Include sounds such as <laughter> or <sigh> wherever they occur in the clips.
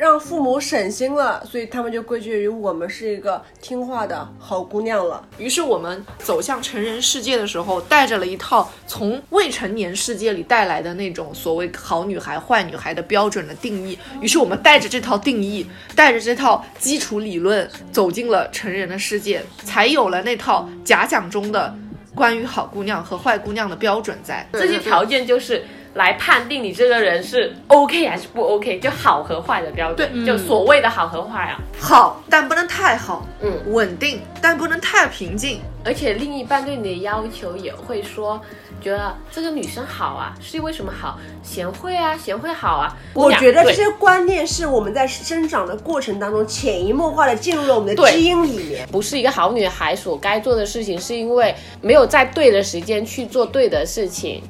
让父母省心了，所以他们就归结于我们是一个听话的好姑娘了。于是我们走向成人世界的时候，带着了一套从未成年世界里带来的那种所谓好女孩、坏女孩的标准的定义。于是我们带着这套定义，带着这套基础理论，走进了成人的世界，才有了那套假想中的关于好姑娘和坏姑娘的标准在。这些条件就是来判定你这个人是 OK 还是不 OK，就好和坏的标准，对就所谓的好和坏啊。好，但不能太好；嗯，稳定，但不能太平静。而且另一半对你的要求也会说，觉得这个女生好啊，是因为什么好？贤惠啊，贤惠好啊。我觉得这些观念是我们在生长的过程当中潜移默化的进入了我们的基因里面。不是一个好女孩所该做的事情，是因为没有在对的时间去做对的事情。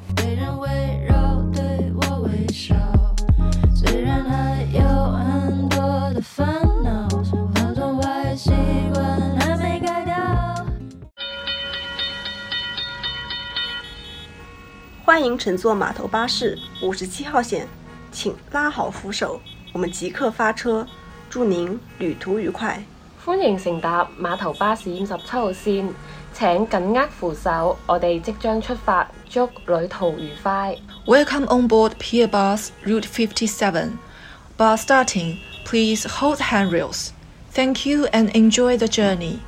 虽然还有很多的烦恼，很多坏习惯还没改掉。欢迎乘坐码头巴士五十七号线，请拉好扶手，我们即刻发车，祝您旅途愉快。歡迎乘搭碼頭巴士五十七號線，請緊握扶手，我哋即將出發，祝旅途愉快。Welcome on board Pier Bus Route 57. Bus starting, please hold handrails. Thank you and enjoy the journey.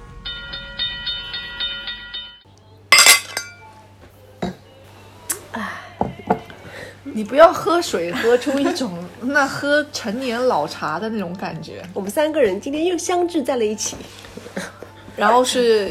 你不要喝水喝出一种<sighs> <laughs> 那喝陈年老茶的那种感觉，我们三个人今天又相聚在了一起。然后是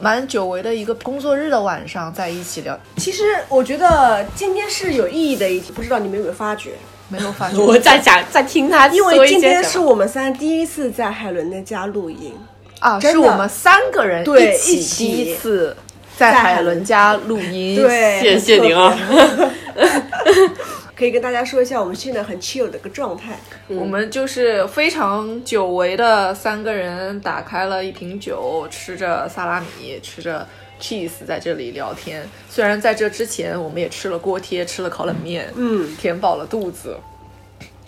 蛮久违的一个工作日的晚上在一起聊，其实我觉得今天是有意义的一天，不知道你们有没有发觉？没有发觉。我在想，在听他因说一些為今天是。我们三第一次在海伦的家录音。啊，是我们三个人对一起第一次在海伦家录音。对，谢谢您啊！<laughs> 可以跟大家说一下，我们现在很 chill 的一个状态。我们就是非常久违的三个人，打开了一瓶酒，吃着萨拉米，吃着 cheese，在这里聊天。虽然在这之前，我们也吃了锅贴，吃了烤冷面，嗯，填饱了肚子。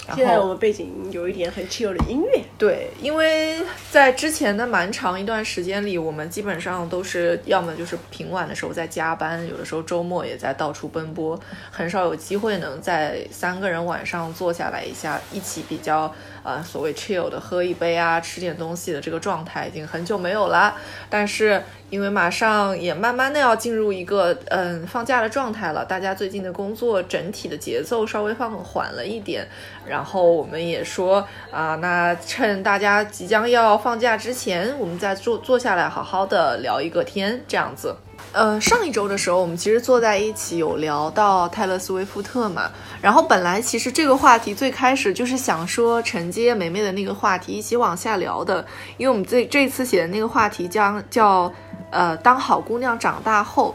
然现在我们背景有一点很 chill 的音乐。对，因为在之前的蛮长一段时间里，我们基本上都是要么就是平晚的时候在加班，有的时候周末也在到处奔波，很少有机会能在三个人晚上坐下来一下，一起比较呃所谓 chill 的喝一杯啊，吃点东西的这个状态已经很久没有了。但是因为马上也慢慢的要进入一个嗯放假的状态了，大家最近的工作整体的节奏稍微放缓了一点，然后我们也说啊，那趁大家即将要放假之前，我们再坐坐下来好好的聊一个天，这样子。呃，上一周的时候，我们其实坐在一起有聊到泰勒·斯威夫特嘛，然后本来其实这个话题最开始就是想说承接梅梅的那个话题一起往下聊的，因为我们这这次写的那个话题将叫呃当好姑娘长大后。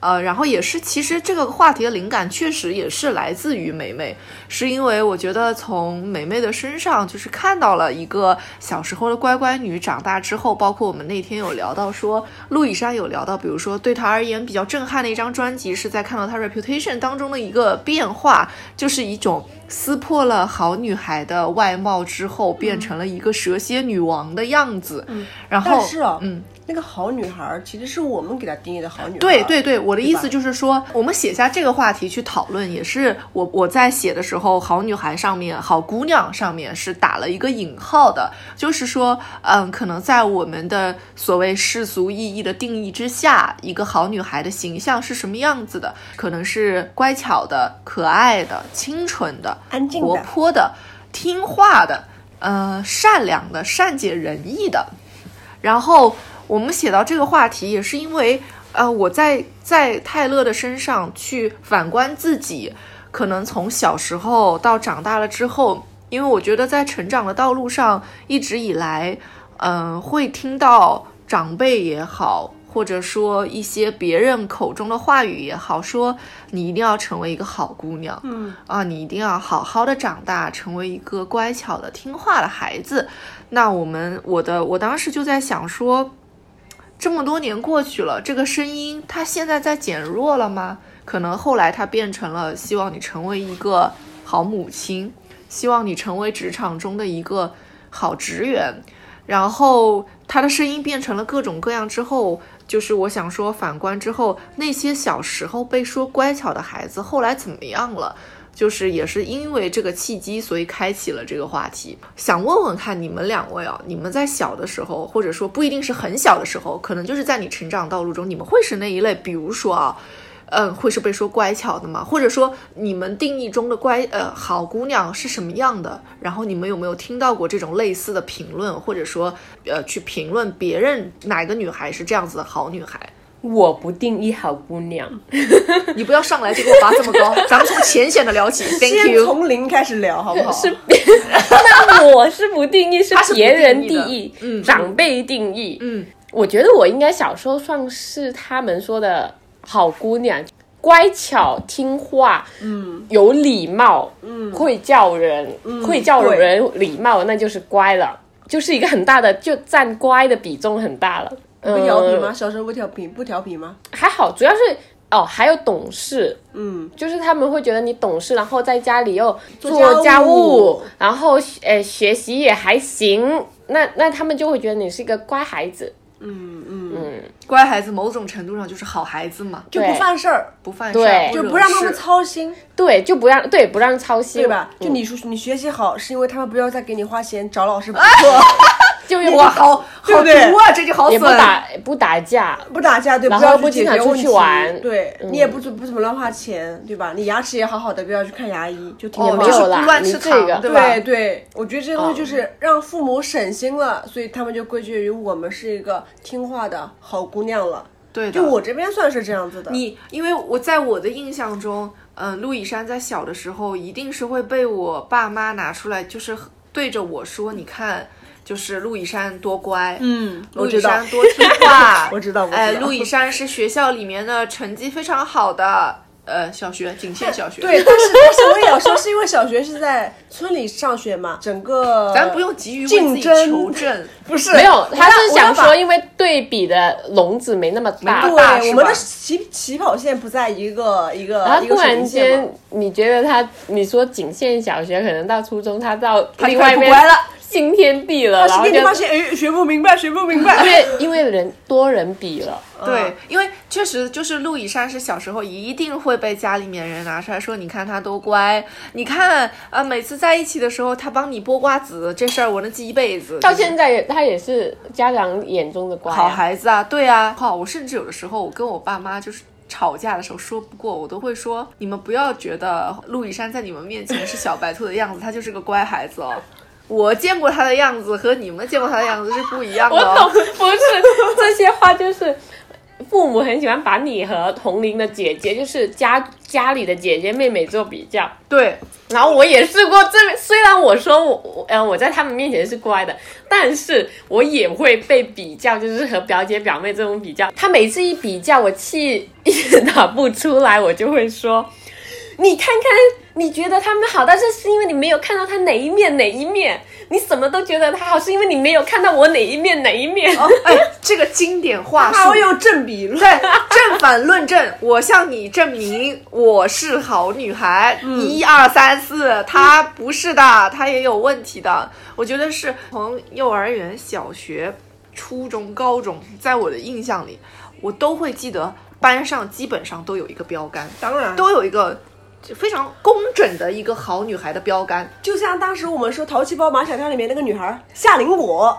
呃，然后也是，其实这个话题的灵感确实也是来自于梅梅，是因为我觉得从梅梅的身上，就是看到了一个小时候的乖乖女长大之后，包括我们那天有聊到说，陆以山有聊到，比如说对她而言比较震撼的一张专辑，是在看到她 Reputation 当中的一个变化，就是一种撕破了好女孩的外貌之后，变成了一个蛇蝎女王的样子，然后但是啊，嗯。那个好女孩儿其实是我们给她定义的好女孩。对对对，我的意思就是说，我们写下这个话题去讨论，也是我我在写的时候，好女孩上面、好姑娘上面是打了一个引号的，就是说，嗯，可能在我们的所谓世俗意义的定义之下，一个好女孩的形象是什么样子的？可能是乖巧的、可爱的、清纯的、安静的活泼的、听话的，呃，善良的、善解人意的。然后我们写到这个话题，也是因为，呃，我在在泰勒的身上去反观自己，可能从小时候到长大了之后，因为我觉得在成长的道路上，一直以来，嗯、会听到长辈也好。或者说一些别人口中的话语也好，说你一定要成为一个好姑娘，嗯啊，你一定要好好的长大，成为一个乖巧的、听话的孩子。那我们，我的，我当时就在想说，这么多年过去了，这个声音它现在在减弱了吗？可能后来它变成了希望你成为一个好母亲，希望你成为职场中的一个好职员。然后他的声音变成了各种各样之后，就是我想说，反观之后，那些小时候被说乖巧的孩子，后来怎么样了？就是也是因为这个契机，所以开启了这个话题。想问问看你们两位啊，你们在小的时候，或者说不一定是很小的时候，可能就是在你成长道路中，你们会是那一类，比如说啊。嗯，会是被说乖巧的吗？或者说你们定义中的乖呃好姑娘是什么样的？然后你们有没有听到过这种类似的评论，或者说呃去评论别人哪个女孩是这样子的好女孩？我不定义好姑娘，<laughs> 你不要上来就给我拔这么高，<laughs> 咱们从浅显的聊起。Thank 先 you。从零开始聊，好不好？<laughs> 是那我是不定义，是别人定义长辈定义。嗯，我觉得我应该小时候算是他们说的好姑娘，乖巧听话，嗯，有礼貌，嗯，会叫人，会叫人礼貌，那就是乖了，就是一个很大的，就占乖的比重很大了。不调皮嗯吗？小时候不调皮，不调皮吗？还好，主要是哦，还有懂事，嗯，就是他们会觉得你懂事，然后在家里又做做家家务然后呃学习也还行，那那他们就会觉得你是一个乖孩子。嗯嗯，嗯，乖孩子某种程度上就是好孩子嘛，就不犯事儿，不犯事儿，对。就不让他们操心，对，就不让对不让操心，对吧？就嗯。你说你学习好，是因为他们不要再给你花钱找老师补课，<laughs> 就又哇，好好毒啊！这就好也不损。打不打架，不打架，对，不要去后不经常出解决问题去玩对你也不怎不怎么乱花钱，对吧？你牙齿也好好的，不要去看牙医，就天天哦，骂就是没有乱吃这个糖，对吧？对对，我觉得这些东西哦就是让父母省心了，所以他们就归结于我们是一个听话的好姑娘了。对的。就我这边算是这样子的。你因为我在我的印象中，嗯、陆以山在小的时候一定是会被我爸妈拿出来，就是对着我说：“你看，就是陆以山多乖，嗯，陆以山多听话。<laughs> 我知道，我知道。哎，陆以山是学校里面的成绩非常好的，呃，小学仅限小学。对，但是但是我也要说，是因为小学是在村里上学嘛，整个 <laughs> 咱不用急于竞争求证，<laughs> 不是没有，他是想说，因为对比的笼子没那么大对，我们的起起跑线不在一个一个然后一个水突然间，你觉得他，你说仅限小学，可能到初中，他到另外一边乖了，新天地了，他然后你发现，哎，学不明白，学不明白因。为因为人多人比了，<laughs> 对，因为确实就是陆以山是小时候一定会被家里面人拿出来说，你看他多乖，你看啊每次在一起的时候他帮你剥瓜子，这事儿我能记一辈子。到现在也他也是家长眼中的乖、啊，好孩子啊，对啊，好，我甚至有的时候我跟我爸妈就是。吵架的时候说不过，我都会说你们不要觉得陆以山在你们面前是小白兔的样子，他就是个乖孩子哦。我见过他的样子和你们见过他的样子是不一样的、我懂，哦。不是这些话，就是父母很喜欢把你和同龄的姐姐，就是家家里的姐姐妹妹做比较。对，然后我也试过这，虽然我说我我呃我在他们面前是乖的，但是我也会被比较，就是和表姐表妹这种比较。他每次一比较，我气 <laughs> 也打不出来，我就会说。你看看，你觉得他们好，但是是因为你没有看到他哪一面哪一面，你什么都觉得他好，是因为你没有看到我哪一面哪一面。哎，这个经典话术还要用正比论，对，正反论证，我向你证明我是好女孩。一二三四，她不是的，她也有问题的。我觉得是从幼儿园、小学、初中、高中，在我的印象里，我都会记得班上基本上都有一个标杆，当然都有一个非常工整的一个好女孩的标杆。就像当时我们说《淘气包马小跳》里面那个女孩夏林果，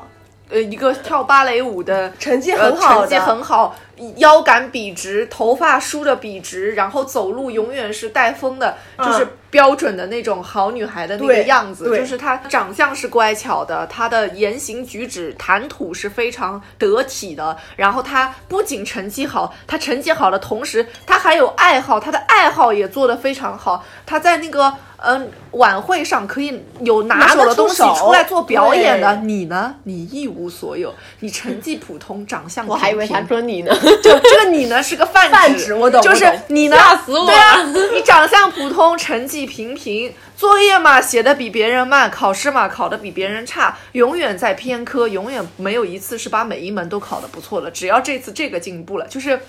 呃，一个跳芭蕾舞的成绩呃很好的，成绩很好，腰杆笔直，头发梳的笔直，然后走路永远是带风的，就是标准的那种好女孩的那个样子。就是她长相是乖巧的，她的言行举止、谈吐是非常得体的。然后她不仅成绩好，她成绩好的同时，她还有爱好，她的爱好也做得非常好。她在那个嗯、晚会上可以有拿手的东西出来做表演的，你呢？你一无所有，你成绩普通，长相我还以为平平他说你呢，<laughs> 就这个你呢是个泛指，泛指我懂就是你呢，吓死我对啊，你长相普通，成绩平平，作业嘛写的比别人慢，考试嘛考的比别人差，永远在偏科，永远没有一次是把每一门都考的不错的。只要这次这个进步了，就是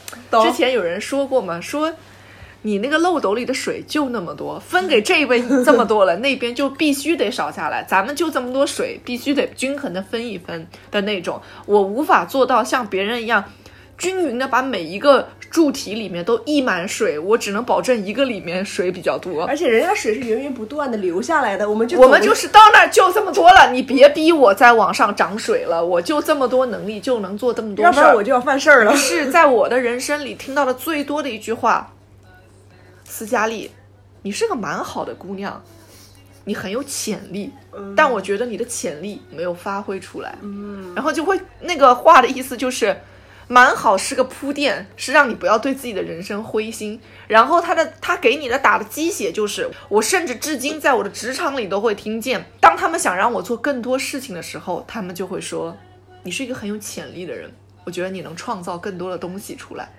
之前有人说过嘛，说你那个漏斗里的水就那么多，分给这位这么多了，那边就必须得少下来。咱们就这么多水，必须得均衡的分一分的那种。我无法做到像别人一样均匀的把每一个柱体里面都溢满水，我只能保证一个里面水比较多。而且人家水是源源不断的流下来的，我们就我们就是到那儿就这么多了，你别逼我再往上涨水了，我就这么多能力就能做这么多事儿要不然我。就要犯事儿了。是在我的人生里听到的最多的一句话：“斯嘉丽，你是个蛮好的姑娘，你很有潜力，但我觉得你的潜力没有发挥出来。”嗯，然后就会那个话的意思就是。蛮好是个铺垫，是让你不要对自己的人生灰心。然后他的他给你的打的鸡血就是，我甚至至今在我的职场里都会听见，当他们想让我做更多事情的时候，他们就会说，你是一个很有潜力的人，我觉得你能创造更多的东西出来。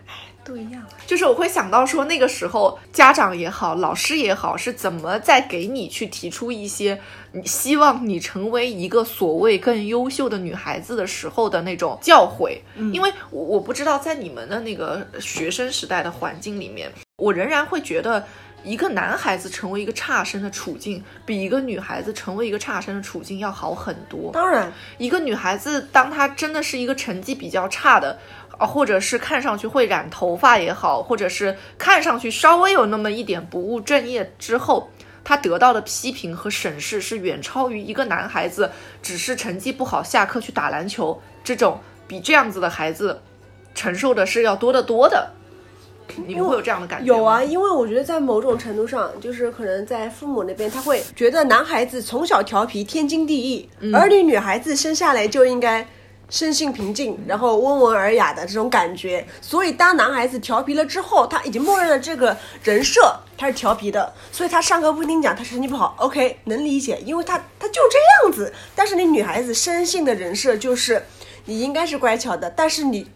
都一样。就是我会想到说，那个时候家长也好，老师也好，是怎么在给你去提出一些你希望你成为一个所谓更优秀的女孩子的时候的那种教诲。因为我我不知道在你们的那个学生时代的环境里面，我仍然会觉得。一个男孩子成为一个差生的处境，比一个女孩子成为一个差生的处境要好很多。当然，一个女孩子，当她真的是一个成绩比较差的，啊，或者是看上去会染头发也好，或者是看上去稍微有那么一点不务正业之后，他得到的批评和审视是远超于一个男孩子只是成绩不好，下课去打篮球这种比这样子的孩子承受的是要多得多的。你们会有这样的感觉？有啊，因为我觉得在某种程度上，就是可能在父母那边，他会觉得男孩子从小调皮天经地义，而你女孩子生下来就应该生性平静，然后温文尔雅的这种感觉。所以当男孩子调皮了之后，他已经默认了这个人设他是调皮的，所以他上课不听讲，他成绩不好，OK 能理解，因为他他就这样子。但是你女孩子生性的人设就是你应该是乖巧的，但是你。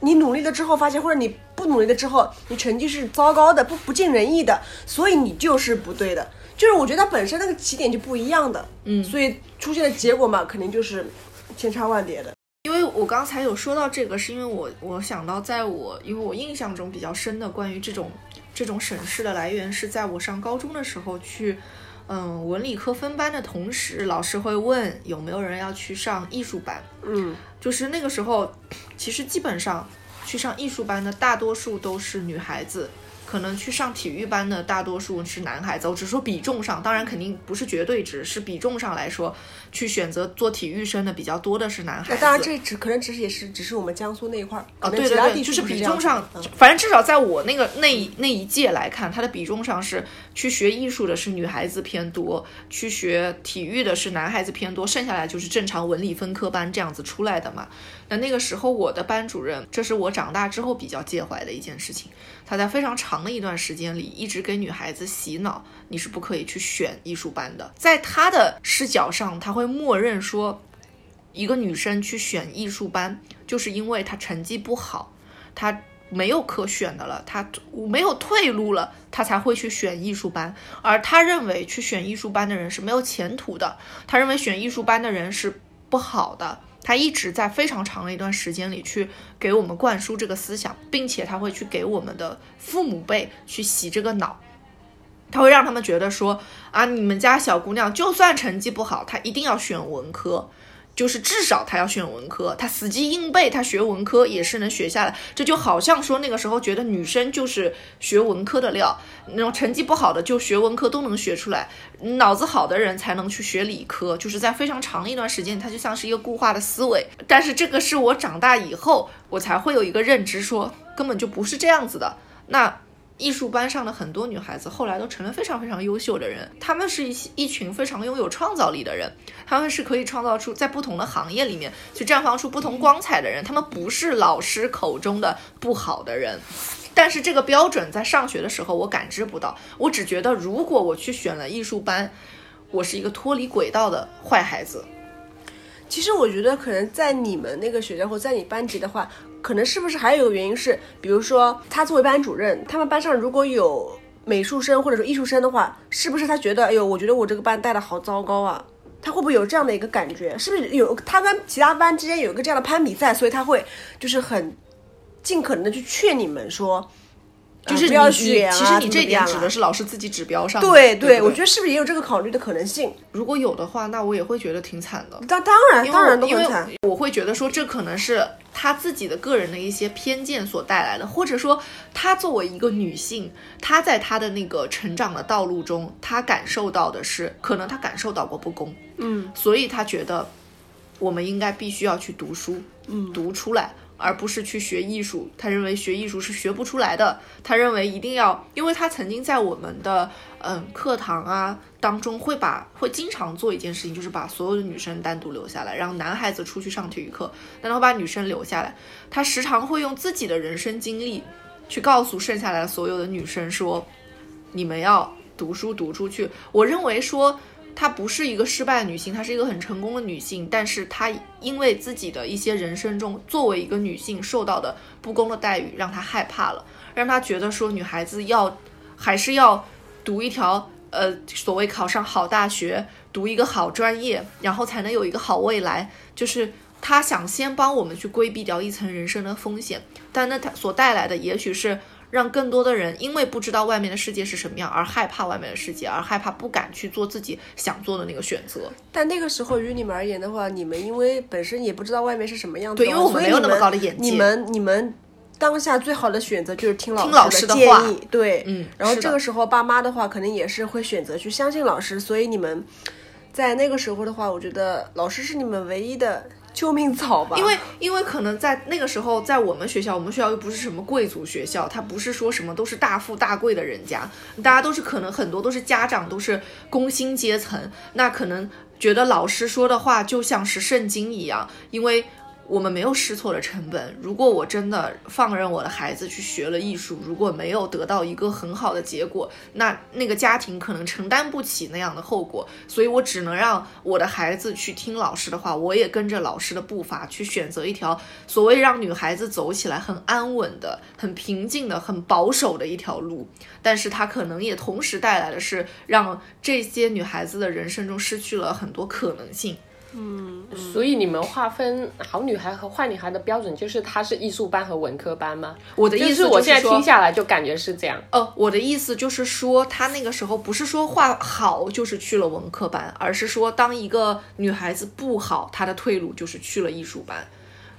你努力了之后发现，或者你不努力了之后，你成绩是糟糕的，不不尽人意的，所以你就是不对的。就是我觉得它本身那个起点就不一样的，嗯，所以出现的结果嘛，肯定就是千差万别的。我刚才有说到这个，是因为我我想到，在我因为我印象中比较深的关于这种这种审视的来源，是在我上高中的时候去，嗯，文理科分班的同时，老师会问有没有人要去上艺术班，嗯，就是那个时候，其实基本上去上艺术班的大多数都是女孩子。可能去上体育班的大多数是男孩子，我只说比重上，当然肯定不是绝对值，是比重上来说，去选择做体育生的比较多的是男孩子。那当然，这只可能只是也是只是我们江苏那一块儿，哦，对对对，就是比重上嗯，反正至少在我那个那一那一届来看，它的比重上是去学艺术的是女孩子偏多，去学体育的是男孩子偏多，剩下来就是正常文理分科班这样子出来的嘛。那那个时候我的班主任，这是我长大之后比较介怀的一件事情，他在非常长的一段时间里一直给女孩子洗脑，你是不可以去选艺术班的。在他的视角上，他会默认说，一个女生去选艺术班，就是因为她成绩不好，她没有可选的了，她没有退路了，她才会去选艺术班。而他认为去选艺术班的人是没有前途的，他认为选艺术班的人是不好的。他一直在非常长的一段时间里去给我们灌输这个思想，并且他会去给我们的父母辈去洗这个脑。他会让他们觉得说啊，你们家小姑娘就算成绩不好，她一定要选文科，就是至少他要选文科，他死记硬背，他学文科也是能学下来。这就好像说那个时候觉得女生就是学文科的料，那种成绩不好的就学文科都能学出来，脑子好的人才能去学理科，就是在非常长一段时间，它就像是一个固化的思维。但是这个是我长大以后，我才会有一个认知说，根本就不是这样子的。那艺术班上的很多女孩子后来都成了非常非常优秀的人，她们是一一群非常拥有创造力的人，她们是可以创造出在不同的行业里面去绽放出不同光彩的人，她们不是老师口中的不好的人。但是这个标准在上学的时候我感知不到，我只觉得如果我去选了艺术班，我是一个脱离轨道的坏孩子。其实我觉得，可能在你们那个学校或在你班级的话，可能是不是还有一个原因是，比如说他作为班主任，他们班上如果有美术生或者说艺术生的话，是不是他觉得，哎呦，我觉得我这个班带的好糟糕啊？他会不会有这样的一个感觉？是不是有他跟其他班之间有一个这样的攀比赛，所以他会就是很尽可能的去劝你们说，就是你啊其实你这点指的是老师自己指标上的。对对不我觉得是不是也有这个考虑的可能性？如果有的话，那我也会觉得挺惨的。当当然当然都很惨。我会觉得说，这可能是他自己的个人的一些偏见所带来的，或者说她作为一个女性，她在她的那个成长的道路中，她感受到的是，可能她感受到过不公，嗯，所以她觉得我们应该必须要去读书，嗯，读出来。而不是去学艺术，他认为学艺术是学不出来的。他认为一定要，因为他曾经在我们的嗯课堂啊当中会把会经常做一件事情，就是把所有的女生单独留下来，让男孩子出去上体育课，但他会把女生留下来。他时常会用自己的人生经历去告诉剩下来所有的女生说：“你们要读书读出去。”我认为说。她不是一个失败的女性，她是一个很成功的女性，但是她因为自己的一些人生中作为一个女性受到的不公的待遇，让她害怕了，让她觉得说女孩子要还是要读一条呃所谓考上好大学，读一个好专业，然后才能有一个好未来，就是她想先帮我们去规避掉一层人生的风险，但那她所带来的也许是。让更多的人因为不知道外面的世界是什么样而害怕外面的世界，而害怕不敢去做自己想做的那个选择。但那个时候于你们而言的话，你们因为本身也不知道外面是什么样子的，对因为没有那么高的眼界你们你们当下最好的选择就是听老听老师的建议，对，嗯然后这个时候爸妈的话，可能也是会选择去相信老师，所以你们在那个时候的话，我觉得老师是你们唯一的救命草吧，因为因为可能在那个时候，在我们学校，我们学校又不是什么贵族学校，它不是说什么都是大富大贵的人家，大家都是可能很多都是家长都是工薪阶层，那可能觉得老师说的话就像是圣经一样，因为。我们没有试错的成本。如果我真的放任我的孩子去学了艺术，如果没有得到一个很好的结果，那那个家庭可能承担不起那样的后果。所以我只能让我的孩子去听老师的话，我也跟着老师的步伐去选择一条所谓让女孩子走起来很安稳的、很平静的、很保守的一条路。但是它可能也同时带来的是让这些女孩子的人生中失去了很多可能性。所以你们划分好女孩和坏女孩的标准，就是她是艺术班和文科班吗？我的意思就是我现在听下来就感觉是这样。呃，我的意思就是说，她那个时候不是说画好就是去了文科班，而是说当一个女孩子不好，她的退路就是去了艺术班，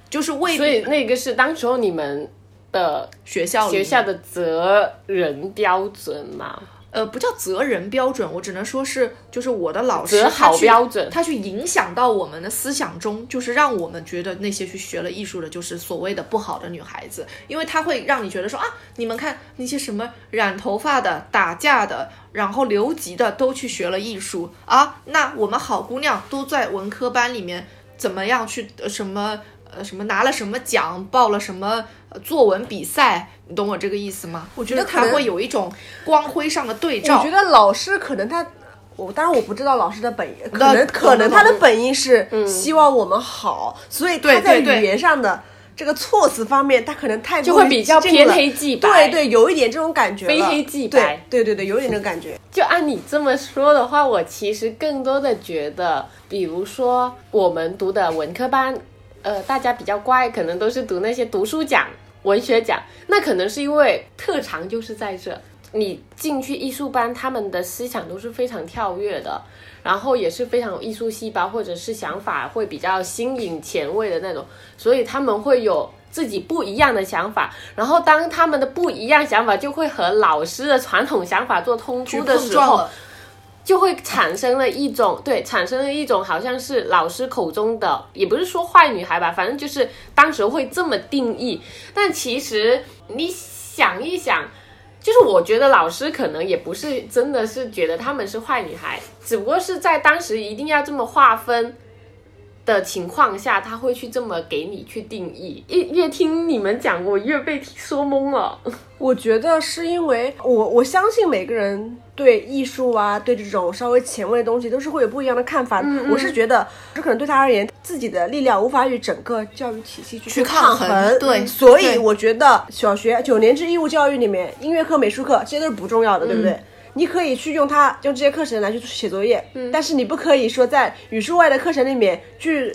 就是为所以那个是当时候你们的学校学校的择人标准嘛？呃不叫责人标准，我只能说是就是我的老师择好他去标准他去影响到我们的思想中，就是让我们觉得那些去学了艺术的，就是所谓的不好的女孩子，因为他会让你觉得说啊，你们看那些什么染头发的、打架的，然后留级的都去学了艺术啊，那我们好姑娘都在文科班里面怎么样去呃什么呃什么拿了什么奖，报了什么呃作文比赛，你懂我这个意思吗？我觉得他会有一种光辉上的对照。我觉得老师可能他，我当然我不知道老师的本意，可能可能他的本意是希望我们好，所以他在语言上的这个措辞方面，他可能太就会比较偏黑即白对对，有一点这种感觉了，非黑即白对对对对，有一点这种感觉。就按你这么说的话，我其实更多的觉得，比如说我们读的文科班，呃，大家比较乖，可能都是读那些读书奖、文学奖，那可能是因为特长就是在这。你进去艺术班，他们的思想都是非常跳跃的，然后也是非常有艺术细胞，或者是想法会比较新颖前卫的那种，所以他们会有自己不一样的想法。然后当他们的不一样想法就会和老师的传统想法做冲突的时候就会产生了一种对，产生了一种好像是老师口中的，也不是说坏女孩吧，反正就是当时会这么定义。但其实你想一想，就是我觉得老师可能也不是真的是觉得她们是坏女孩，只不过是在当时一定要这么划分。的情况下，他会去这么给你去定义。越越听你们讲，我越被说懵了。我觉得是因为我我相信每个人对艺术啊，对这种稍微前卫的东西都是会有不一样的看法。嗯我是觉得，这可能对他而言，自己的力量无法与整个教育体系去去抗抗衡对对所以我觉得小学九年制义务教育里面，音乐课、美术课这些都是不重要的，对不对？你可以去用它用这些课程来去写作业，嗯。但是你不可以说在语数外的课程里面去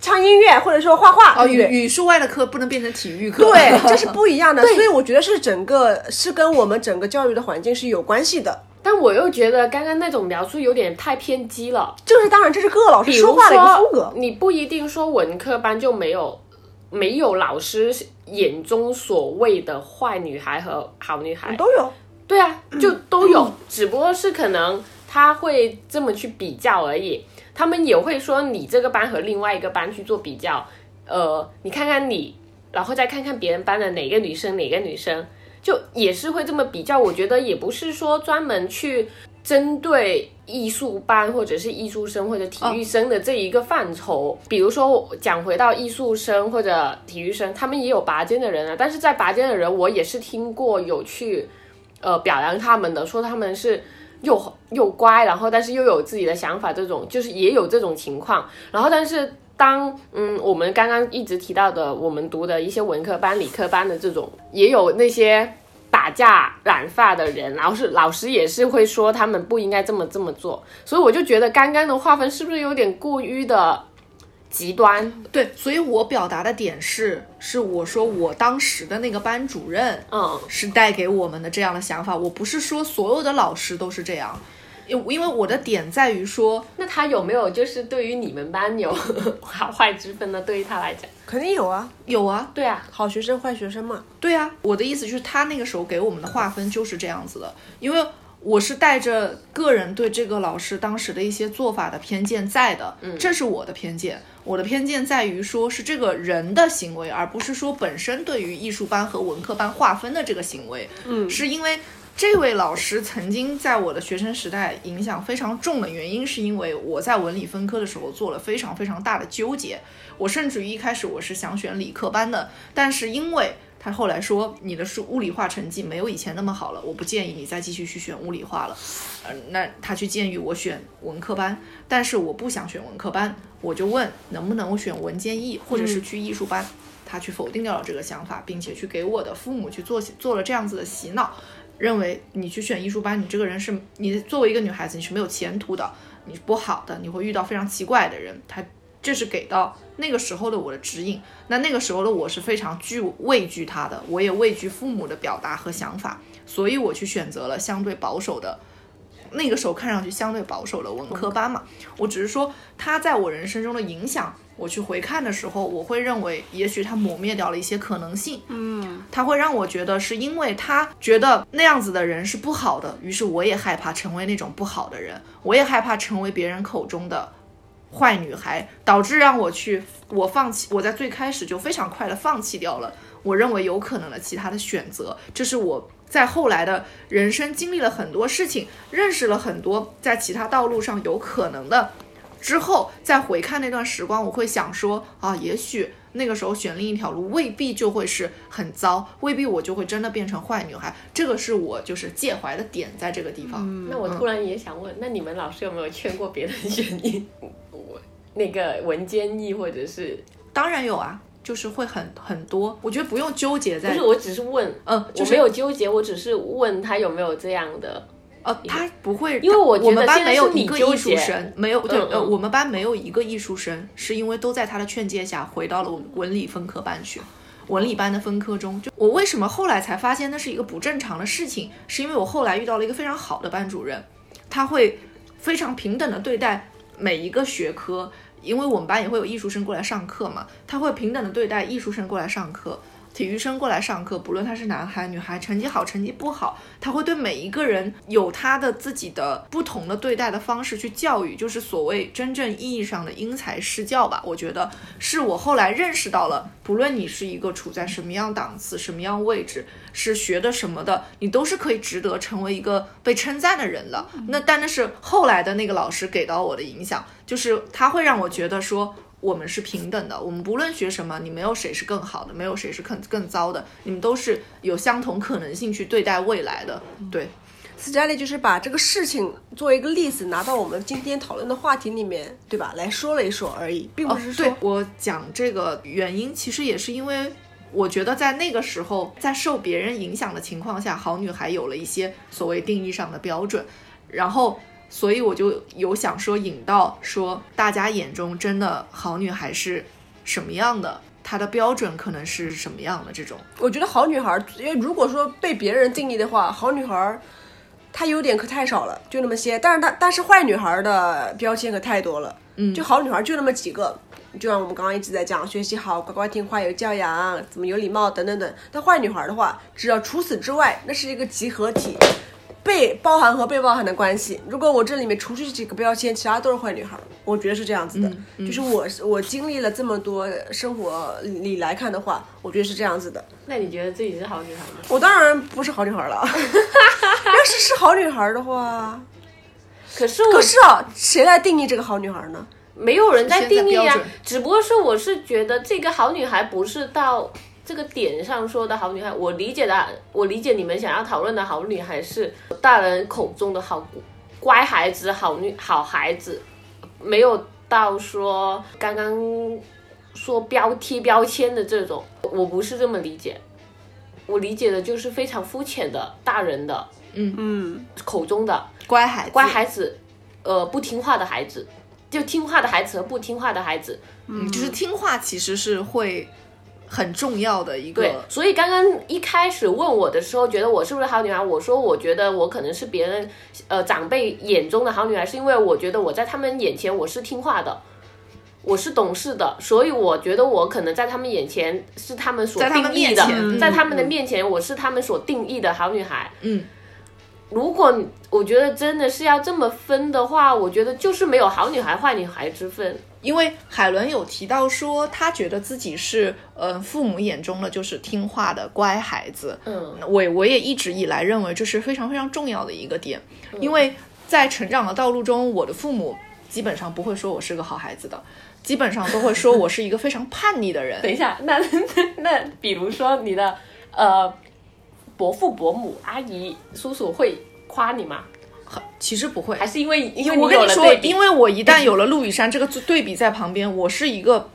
唱音乐或者说画画，哦，语语数外的课不能变成体育课。对，<laughs> 这是不一样的。所以我觉得是整个是跟我们整个教育的环境是有关系的。但我又觉得刚刚那种描述有点太偏激了。就是当然这是各个老师说话的一个风格，。你不一定说文科班就没有没有老师眼中所谓的坏女孩和好女孩，都有，对啊，就都有，<clears throat> 只不过是可能他会这么去比较而已。他们也会说你这个班和另外一个班去做比较，呃，你看看你，然后再看看别人班的哪个女生哪个女生，就也是会这么比较。我觉得也不是说专门去针对艺术班或者是艺术生或者体育生的这一个范畴。比如说讲回到艺术生或者体育生，他们也有拔尖的人啊，但是在拔尖的人，我也是听过有去呃表扬他们的，说他们是又又乖，然后但是又有自己的想法，这种就是也有这种情况。然后但是当嗯我们刚刚一直提到的，我们读的一些文科班、理科班的这种，也有那些。打架染发的人，然后是老师也是会说他们不应该这么这么做，所以我就觉得刚刚的划分是不是有点过于的极端？对，所以我表达的点是，是我说我当时的那个班主任，嗯，是带给我们的这样的想法。我不是说所有的老师都是这样，因因为我的点在于说，那他有没有就是对于你们班有 <laughs> 好坏之分呢？对于他来讲，肯定有啊，有啊，对啊，好学生坏学生嘛。对啊，我的意思就是他那个时候给我们的划分就是这样子的，因为我是带着个人对这个老师当时的一些做法的偏见在的，嗯，这是我的偏见。我的偏见在于说是这个人的行为，而不是说本身对于艺术班和文科班划分的这个行为，嗯，是因为。这位老师曾经在我的学生时代影响非常重的原因，是因为我在文理分科的时候做了非常非常大的纠结。我甚至于一开始我是想选理科班的，但是因为他后来说你的数物理化成绩没有以前那么好了，我不建议你再继续去选物理化了。呃，那他去建议我选文科班，但是我不想选文科班，我就问能不能选文建艺，或者是去艺术班。他去否定掉了这个想法，并且去给我的父母去做做了这样子的洗脑，认为你去选艺术班，你这个人是你作为一个女孩子你是没有前途的，你是不好的，你会遇到非常奇怪的人。他这是给到那个时候的我的指引。那那个时候的我是非常惧畏惧他的，我也畏惧父母的表达和想法，所以我去选择了相对保守的。那个时候看上去相对保守的文科班嘛，我只是说他在我人生中的影响，我去回看的时候，我会认为也许他磨灭掉了一些可能性，嗯，他会让我觉得是因为他觉得那样子的人是不好的，于是我也害怕成为那种不好的人，我也害怕成为别人口中的坏女孩，导致让我去我放弃，我在最开始就非常快的放弃掉了我认为有可能的其他的选择，这是我。在后来的人生经历了很多事情，认识了很多在其他道路上有可能的，之后再回看那段时光，我会想说啊，也许那个时候选另一条路未必就会是很糟，未必我就会真的变成坏女孩。这个是我就是介怀的点在这个地方。那我突然也想问，那你们老师有没有劝过别人选你，我那个文坚毅或者是？当然有啊。就是会很很多，我觉得不用纠结在。不是，我只是问，嗯，我没有纠结，我只是问他有没有这样的。呃，他不会，因为我我们班没有一个艺术生，没有对，嗯呃，我们班没有一个艺术生，是因为都在他的劝诫下回到了文理分科班去。文理班的分科中，就我为什么后来才发现那是一个不正常的事情，是因为我后来遇到了一个非常好的班主任，他会非常平等的对待每一个学科。因为我们班也会有艺术生过来上课嘛，他会平等的对待艺术生过来上课，体育生过来上课，不论他是男孩女孩，成绩好成绩不好，他会对每一个人有他的自己的不同的对待的方式去教育，就是所谓真正意义上的因材施教吧。我觉得是我后来认识到了，不论你是一个处在什么样档次、什么样位置，是学的什么的，你都是可以值得成为一个被称赞的人的。那但那是后来的那个老师给到我的影响。就是他会让我觉得说我们是平等的，我们不论学什么，你没有谁是更好的，没有谁是更更糟的，你们都是有相同可能性去对待未来的。对，斯嘉丽就是把这个事情作为一个例子拿到我们今天讨论的话题里面，对吧？来说了一说而已，并不是说、对我讲这个原因，其实也是因为我觉得在那个时候，在受别人影响的情况下，好女孩有了一些所谓定义上的标准，然后。所以我就有想说引到说，大家眼中真的好女孩是什么样的，她的标准可能是什么样的这种。我觉得好女孩儿，因为如果说被别人定义的话，好女孩儿她优点可太少了，就那么些。但是她但是坏女孩儿的标签可太多了，嗯，就好女孩儿就那么几个。就像我们刚刚一直在讲，学习好、乖乖听话、有教养、怎么有礼貌等等等。但坏女孩儿的话，只要除此之外，那是一个集合体，被包含和被包含的关系。如果我这里面除去这几个标签，其他都是坏女孩儿，我觉得是这样子的。就是我我经历了这么多生活里来看的话，我觉得是这样子的。那你觉得自己是好女孩吗？我当然不是好女孩了。<laughs> 要是是好女孩的话，可是我可是啊，谁来定义这个好女孩呢？没有人在定义啊只不过是我是觉得这个好女孩不是到这个点上说的好女孩，我理解的，我理解你们想要讨论的好女孩是大人口中的好乖孩子、好女好孩子，没有到说刚刚说标贴标签的这种，我不是这么理解。我理解的就是非常肤浅的大人的嗯嗯，口中的乖孩子，乖孩子，呃，不听话的孩子，就听话的孩子和不听话的孩子，嗯，就是听话其实是会很重要的一对个，。所以刚刚一开始问我的时候，觉得我是不是好女孩？我说我觉得我可能是别人呃长辈眼中的好女孩，是因为我觉得我在他们眼前我是听话的。我是懂事的，所以我觉得我可能在他们眼前是他们所定义的，在他们的面前我是他们所定义的好女孩。嗯，如果我觉得真的是要这么分的话，我觉得就是没有好女孩坏女孩之分。因为海伦有提到说，她觉得自己是呃父母眼中的就是听话的乖孩子。嗯，我我也一直以来认为这是非常非常重要的一个点，因为在成长的道路中，我的父母基本上不会说我是个好孩子的，基本上都会说我是一个非常叛逆的人。<laughs> 等一下，那 <laughs> 那那，比如说你的呃伯父、伯母、阿姨、叔叔会夸你吗？其实不会，还是因为因为我跟你说因为我一旦有了陆羽山这个对比在旁边，我是一个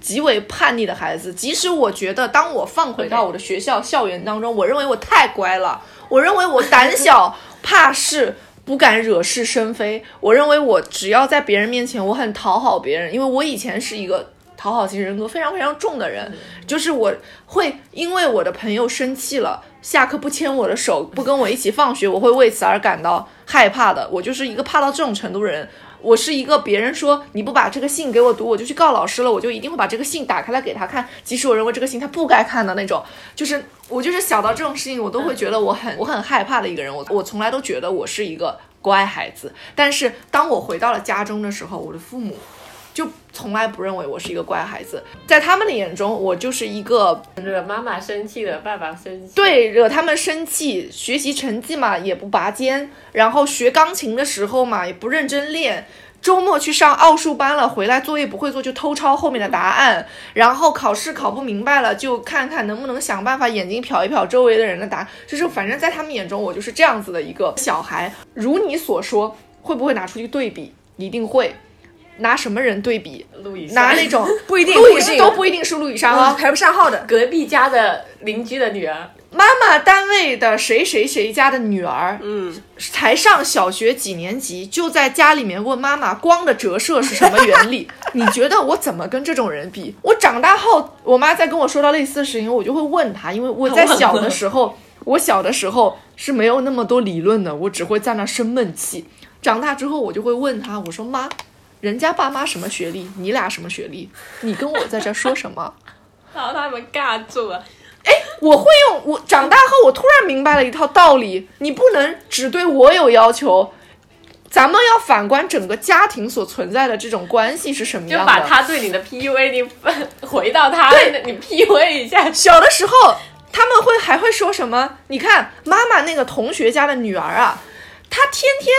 极为叛逆的孩子。即使我觉得，当我放回到我的学校校园当中，我认为我太乖了，我认为我胆小怕事。不敢惹是生非，我认为我只要在别人面前，我很讨好别人，因为我以前是一个讨好型人格非常非常重的人，就是我会因为我的朋友生气了，下课不牵我的手，不跟我一起放学，我会为此而感到害怕的。我就是一个怕到这种程度的人。我是一个别人说你不把这个信给我读，我就去告老师了，我就一定会把这个信打开来给他看，即使我认为这个信他不该看的那种。<laughs> 就是我就是想到这种事情，我都会觉得我很我很害怕的一个人。我我从来都觉得我是一个乖孩子，但是当我回到了家中的时候，我的父母就从来不认为我是一个乖孩子，在他们的眼中，我就是一个惹妈妈生气的，爸爸生气，，对，惹他们生气，学习成绩嘛也不拔尖，然后学钢琴的时候嘛也不认真练，周末去上奥数班了，回来作业不会做就偷抄后面的答案，然后考试考不明白了就看看能不能想办法眼睛瞟一瞟周围的人的答案，就是反正在他们眼中我就是这样子的一个小孩。如你所说，会不会拿出去对比？一定会。拿什么人对比？路易拿那种 <laughs> 不一定都不一定是陆羽山啊，哦，排不上号的。隔壁家的邻居的女儿，妈妈单位的谁谁谁家的女儿，嗯，才上小学几年级，就在家里面问妈妈光的折射是什么原理？<laughs> 你觉得我怎么跟这种人比？我长大后，我妈在跟我说到类似的事情，我就会问她，因为我在小的时候，<laughs> 我小的时候是没有那么多理论的，我只会在那生闷气。长大之后，我就会问她，我说妈，人家爸妈什么学历？你俩什么学历？你跟我在这说什么？<laughs> 然后他们尬住了。哎我会用我长大后，我突然明白了一套道理：你不能只对我有要求，咱们要反观整个家庭所存在的这种关系是什么就样的。把他对你的 PUA，你回到他，对你 PUA 一下。小的时候，他们会还会说什么？你看妈妈那个同学家的女儿啊，她天天。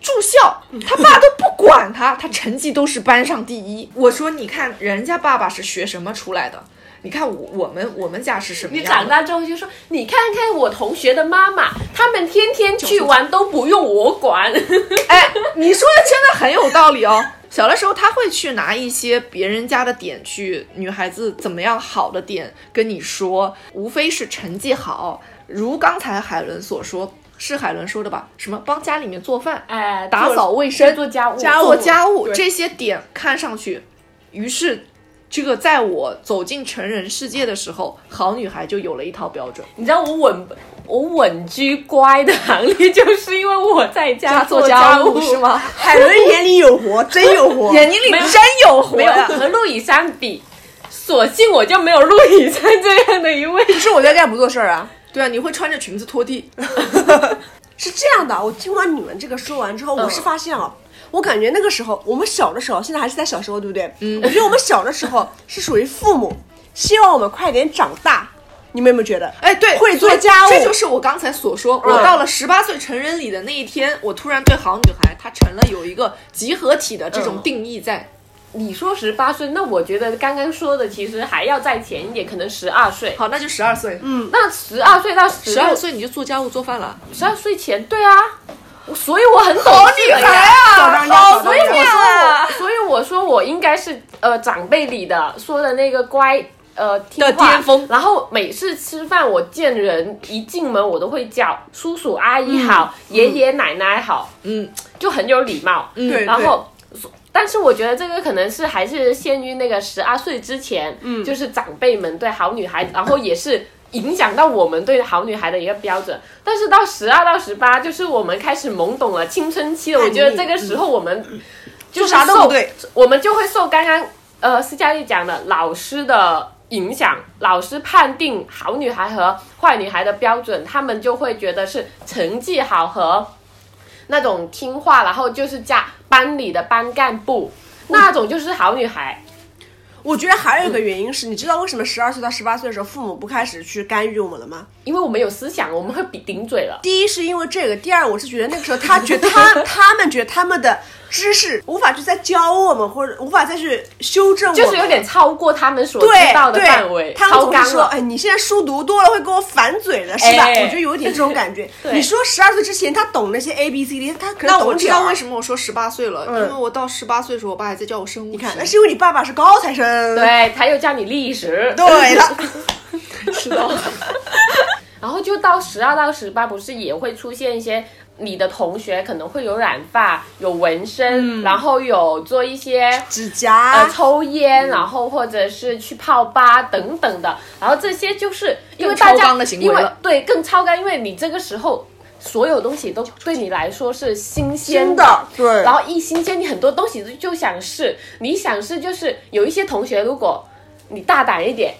住校，他爸都不管他，<laughs> 他成绩都是班上第一。我说，你看人家爸爸是学什么出来的？你看我我们我们家是什么你？长大之后就说，你看看我同学的妈妈，他们天天去玩都不用我管。<laughs> 哎，你说的真的很有道理哦。小的时候，他会去拿一些别人家的点去，女孩子怎么样好的点跟你说，无非是成绩好。如刚才海伦所说，是海伦说的吧？什么帮家里面做饭、哎，打扫卫生、做家务，家务做家务这些点看上去，于是这个在我走进成人世界的时候，好女孩就有了一套标准。你知道我稳我稳居乖的行列，就是因为我在家做家务是？吗？<laughs> 海伦眼里有活，真有活。<laughs> 眼睛里真有活没有呀！和陆以山比，索性我就没有陆以山这样的一位。可是我在家不做事儿啊。对啊，你会穿着裙子拖地，<laughs> 是这样的，我听完你们这个说完之后，我是发现啊，我感觉那个时候，我们小的时候，现在还是在小时候，对不对？嗯。我觉得我们小的时候 <laughs> 是属于父母希望我们快点长大，你们有没有觉得？哎，对，会做家务这就是我刚才所说，我到了十八岁成人礼的那一天，我突然对好女孩她成了有一个集合体的这种定义在。你说十八岁，那我觉得刚刚说的其实还要再前一点，可能十二岁。好，那就十二岁，嗯，那十二岁到十十二岁你就做家务做饭了。十二岁前，对啊，所以我很懂好事的女孩呀。好所以我说啊我，所以我说我应该是呃长辈里的说的那个乖呃听的话巅峰然后每次吃饭，我见人一进门我都会叫叔叔阿姨好，爷爷奶奶好，嗯，就很有礼貌。嗯，然后。但是我觉得这个可能是还是限于那个十二岁之前，嗯，就是长辈们对好女孩，然后也是影响到我们对好女孩的一个标准。但是到十二到十八，就是我们开始懵懂了青春期了。我觉得这个时候我们就啥都受不对，我们就会受刚刚呃斯嘉丽讲的老师的影响，老师判定好女孩和坏女孩的标准，他们就会觉得是成绩好和那种听话，然后就是加班里的班干部。那种就是好女孩，我觉得还有一个原因是，你知道为什么十二岁到十八岁的时候，父母不开始去干预我们了吗？因为我们有思想，我们会顶顶嘴了。第一是因为这个，第二我是觉得那个时候他觉得他 <laughs> 他们觉得他们的知识无法去再教我们，或者无法再去修正我们，就是有点超过他们所知道的范围，他们总是说。哎，你现在书读多了会跟我反嘴的，是吧？哎我觉得有一点这种感觉。<laughs> 你说十二岁之前他懂那些 A B C D，他可能那我知道为什么我说十八岁了，因为我到十八岁的时候，我爸还在教我生物。你你看，那是因为你爸爸是高材生。对他又教你历史，对了，<laughs> 知道。<laughs> 然后就到十二到十八，不是也会出现一些你的同学可能会有染发、有纹身，然后有做一些指甲。呃抽烟，然后或者是去泡吧等等的，然后这些就是因为大家因为对更超纲，因为你这个时候所有东西都对你来说是新鲜真的对。然后一新鲜，你很多东西就想试，你想试就是有一些同学，如果你大胆一点。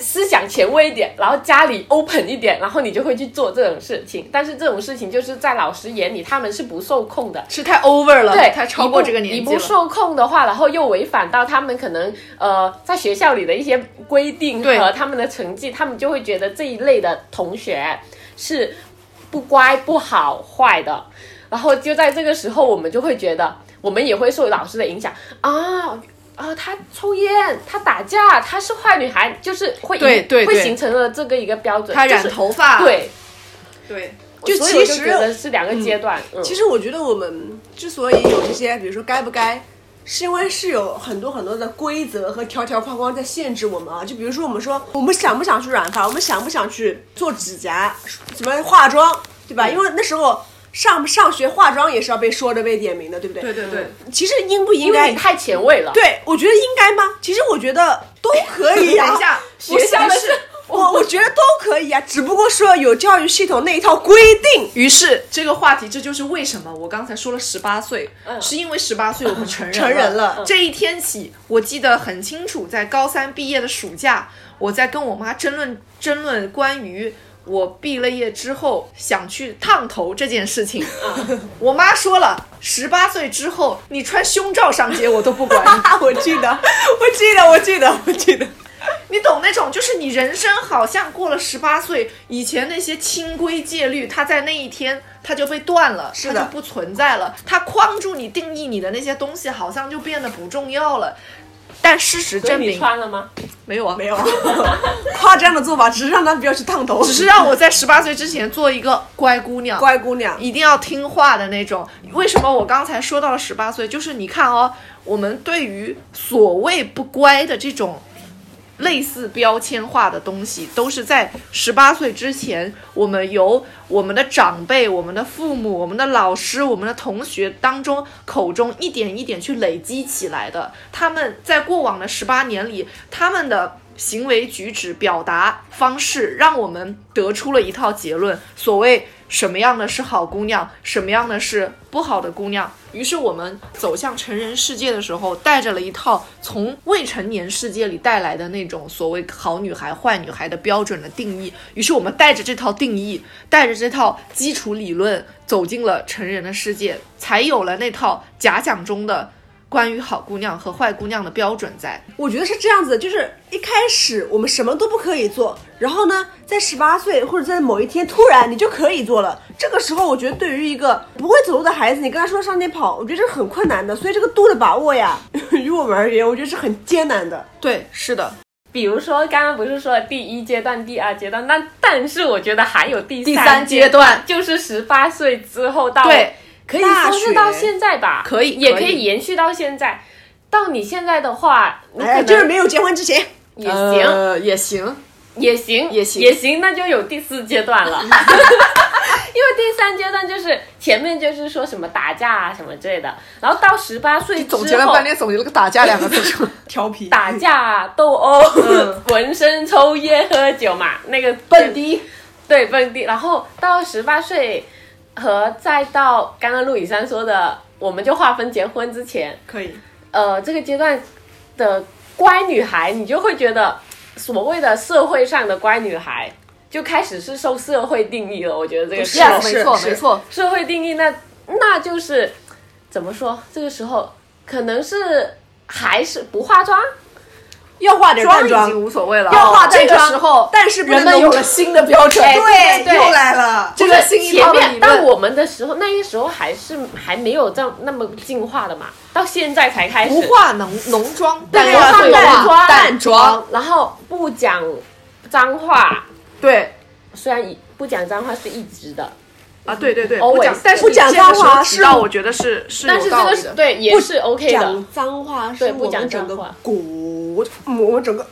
思想前卫一点，然后家里 open 一点，然后你就会去做这种事情。但是这种事情就是在老师眼里，他们是不受控的。是太 over 了，对，太超过这个年纪了。你不受控的话，然后又违反到他们可能呃在学校里的一些规定和他们的成绩，他们就会觉得这一类的同学是不乖、不好、坏的。然后就在这个时候，我们就会觉得，我们也会受老师的影响啊。啊，她抽烟，她打架，她是坏女孩，就是会会对对对形成了这个一个标准。她染就是头发，对，对，就所以其实就是两个阶段。嗯，其实我觉得我们之所以有这些，比如说该不该，是因为是有很多很多的规则和条条框框在限制我们啊。就比如说我们说，我们想不想去染发，我们想不想去做指甲，什么化妆，对吧？因为那时候上上学化妆也是要被说的、被点名的，对不对？对对对。其实应不应该因为你？太前卫了。对，我觉得应该吗？其实我觉得都可以啊。<laughs> 等一下，学校的不是我我觉得都可以啊，只不过说有教育系统那一套规定。于是这个话题，这就是为什么我刚才说了十八岁，嗯是因为十八岁我们成人成人了 <laughs> 这一天起，我记得很清楚，在高三毕业的暑假，我在跟我妈争论争论关于。我毕了业之后想去烫头这件事情，<laughs> 我妈说了，十八岁之后你穿胸罩上街我都不管 <laughs> 我记得，<laughs> 我记得，我记得，我记得。你懂那种，就是你人生好像过了十八岁，以前那些清规戒律，它在那一天它就被断了，它就不存在了，它框住你、定义你的那些东西，好像就变得不重要了。但事实证明穿了吗？没有啊，没有啊，<laughs> 夸张的做法只是让他不要去烫头，只是让我在十八岁之前做一个乖姑娘，乖姑娘。一定要听话的那种。为什么我刚才说到了十八岁？就是你看哦，我们对于所谓不乖的这种类似标签化的东西，都是在十八岁之前，我们由我们的长辈、我们的父母、我们的老师、我们的同学当中口中一点一点去累积起来的。他们在过往的十八年里，他们的行为举止、表达方式，让我们得出了一套结论：所谓什么样的是好姑娘，什么样的是不好的姑娘。于是我们走向成人世界的时候，带着了一套从未成年世界里带来的那种所谓好女孩、坏女孩的标准的定义。于是我们带着这套定义，带着这套基础理论，走进了成人的世界，才有了那套假想中的关于好姑娘和坏姑娘的标准在。我觉得是这样子的，就是一开始我们什么都不可以做，然后呢，在十八岁或者在某一天突然你就可以做了。这个时候，我觉得对于一个不会走路的孩子，你跟他说上街跑，我觉得这是很困难的。所以这个度的把握呀，于我们而言，我觉得是很艰难的。对，是的，比如说刚刚不是说了第一阶段、第二阶段，那但是我觉得还有第第三三阶段就是十八岁之后到对，可以大学说是到现在吧，可以也可可以以延续到现在。到你现在的话，你可哎，能就是没有结婚之前，也行，呃也行，也行，也行也行，那就有第四阶段了。<laughs> 因为第三阶段就是前面就是说什么打架啊什么之类的，然后到十八岁之后总结了半天，总结了个打架两个字。<laughs> 调皮打架、<laughs> 斗殴、纹身、抽烟、喝酒嘛，那个蹦迪，对蹦迪，然后到十八岁和再到刚刚陆以山说的，我们就划分结婚之前，可以。呃，这个阶段的乖女孩，你就会觉得所谓的社会上的乖女孩，就开始是受社会定义了。我觉得这个是是没错没错，社会定义，那那就是怎么说？这个时候可能是还是不化妆，要化点淡妆妆已，经无所谓了。要化这个淡妆时候，但是人们有了新的标准。哎对，对又来了。这个新一前面套的理论，到我们的时候，那个时候还是还没有这样那么进化的嘛，到现在才开始。不化浓浓妆，对淡妆。淡妆。然后不讲脏话，对。虽然不讲脏话是一直的，啊，对对对不讲，但是不讲脏话是提到，我觉得是是但是这个是有道理的。对也是 OK 的讲。脏话是我对不讲们整个脏话国，我们整个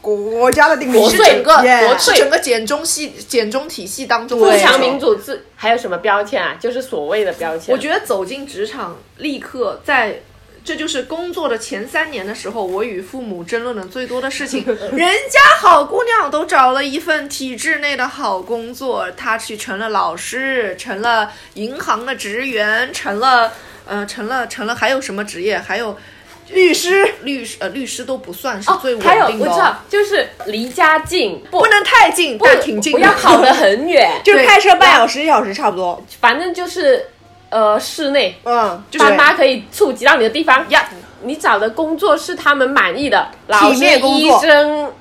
国家的定义，是国粹整个国是整个简中系简中体系当中的富强民主自还有什么标签啊？就是所谓的标签。我觉得走进职场，立刻在，这就是工作的前三年的时候，我与父母争论的最多的事情。<laughs> 人家好姑娘都找了一份体制内的好工作，她去成了老师，成了银行的职员，成了呃，成了成了还有什么职业？还有律师律师，呃，律师都不算是哦最稳，定的、哦我知道，就是离家近，不不能太近，不但挺近的，不要跑得很远，<laughs> 就是开车半小时一小时差不多。反正就是呃室内，嗯，就是爸妈可以触及到你的地方呀。你找的工作是他们满意的，老师、医作。生、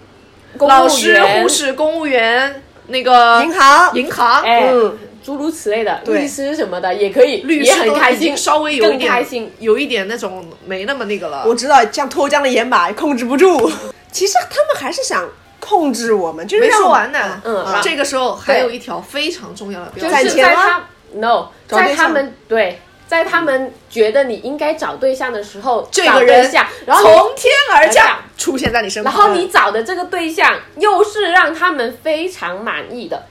公务老师、员护士、公务员，那个银行。银行，哎，嗯诸如此类的，律师什么的也可以，律也师都已经很开心，稍微有一更点开心。有一点那种没那么那个了。我知道，像脱缰的野马控制不住。<laughs> 其实他们还是想控制我们，就是没说完呢，嗯啊。这个时候还有一条非常重要的标准，就是在他 no，在他们对，在他们觉得你应该找对象的时候，这个人想，然后从天而降出现在你身然，后你找的这个对象又是让他们非常满意的，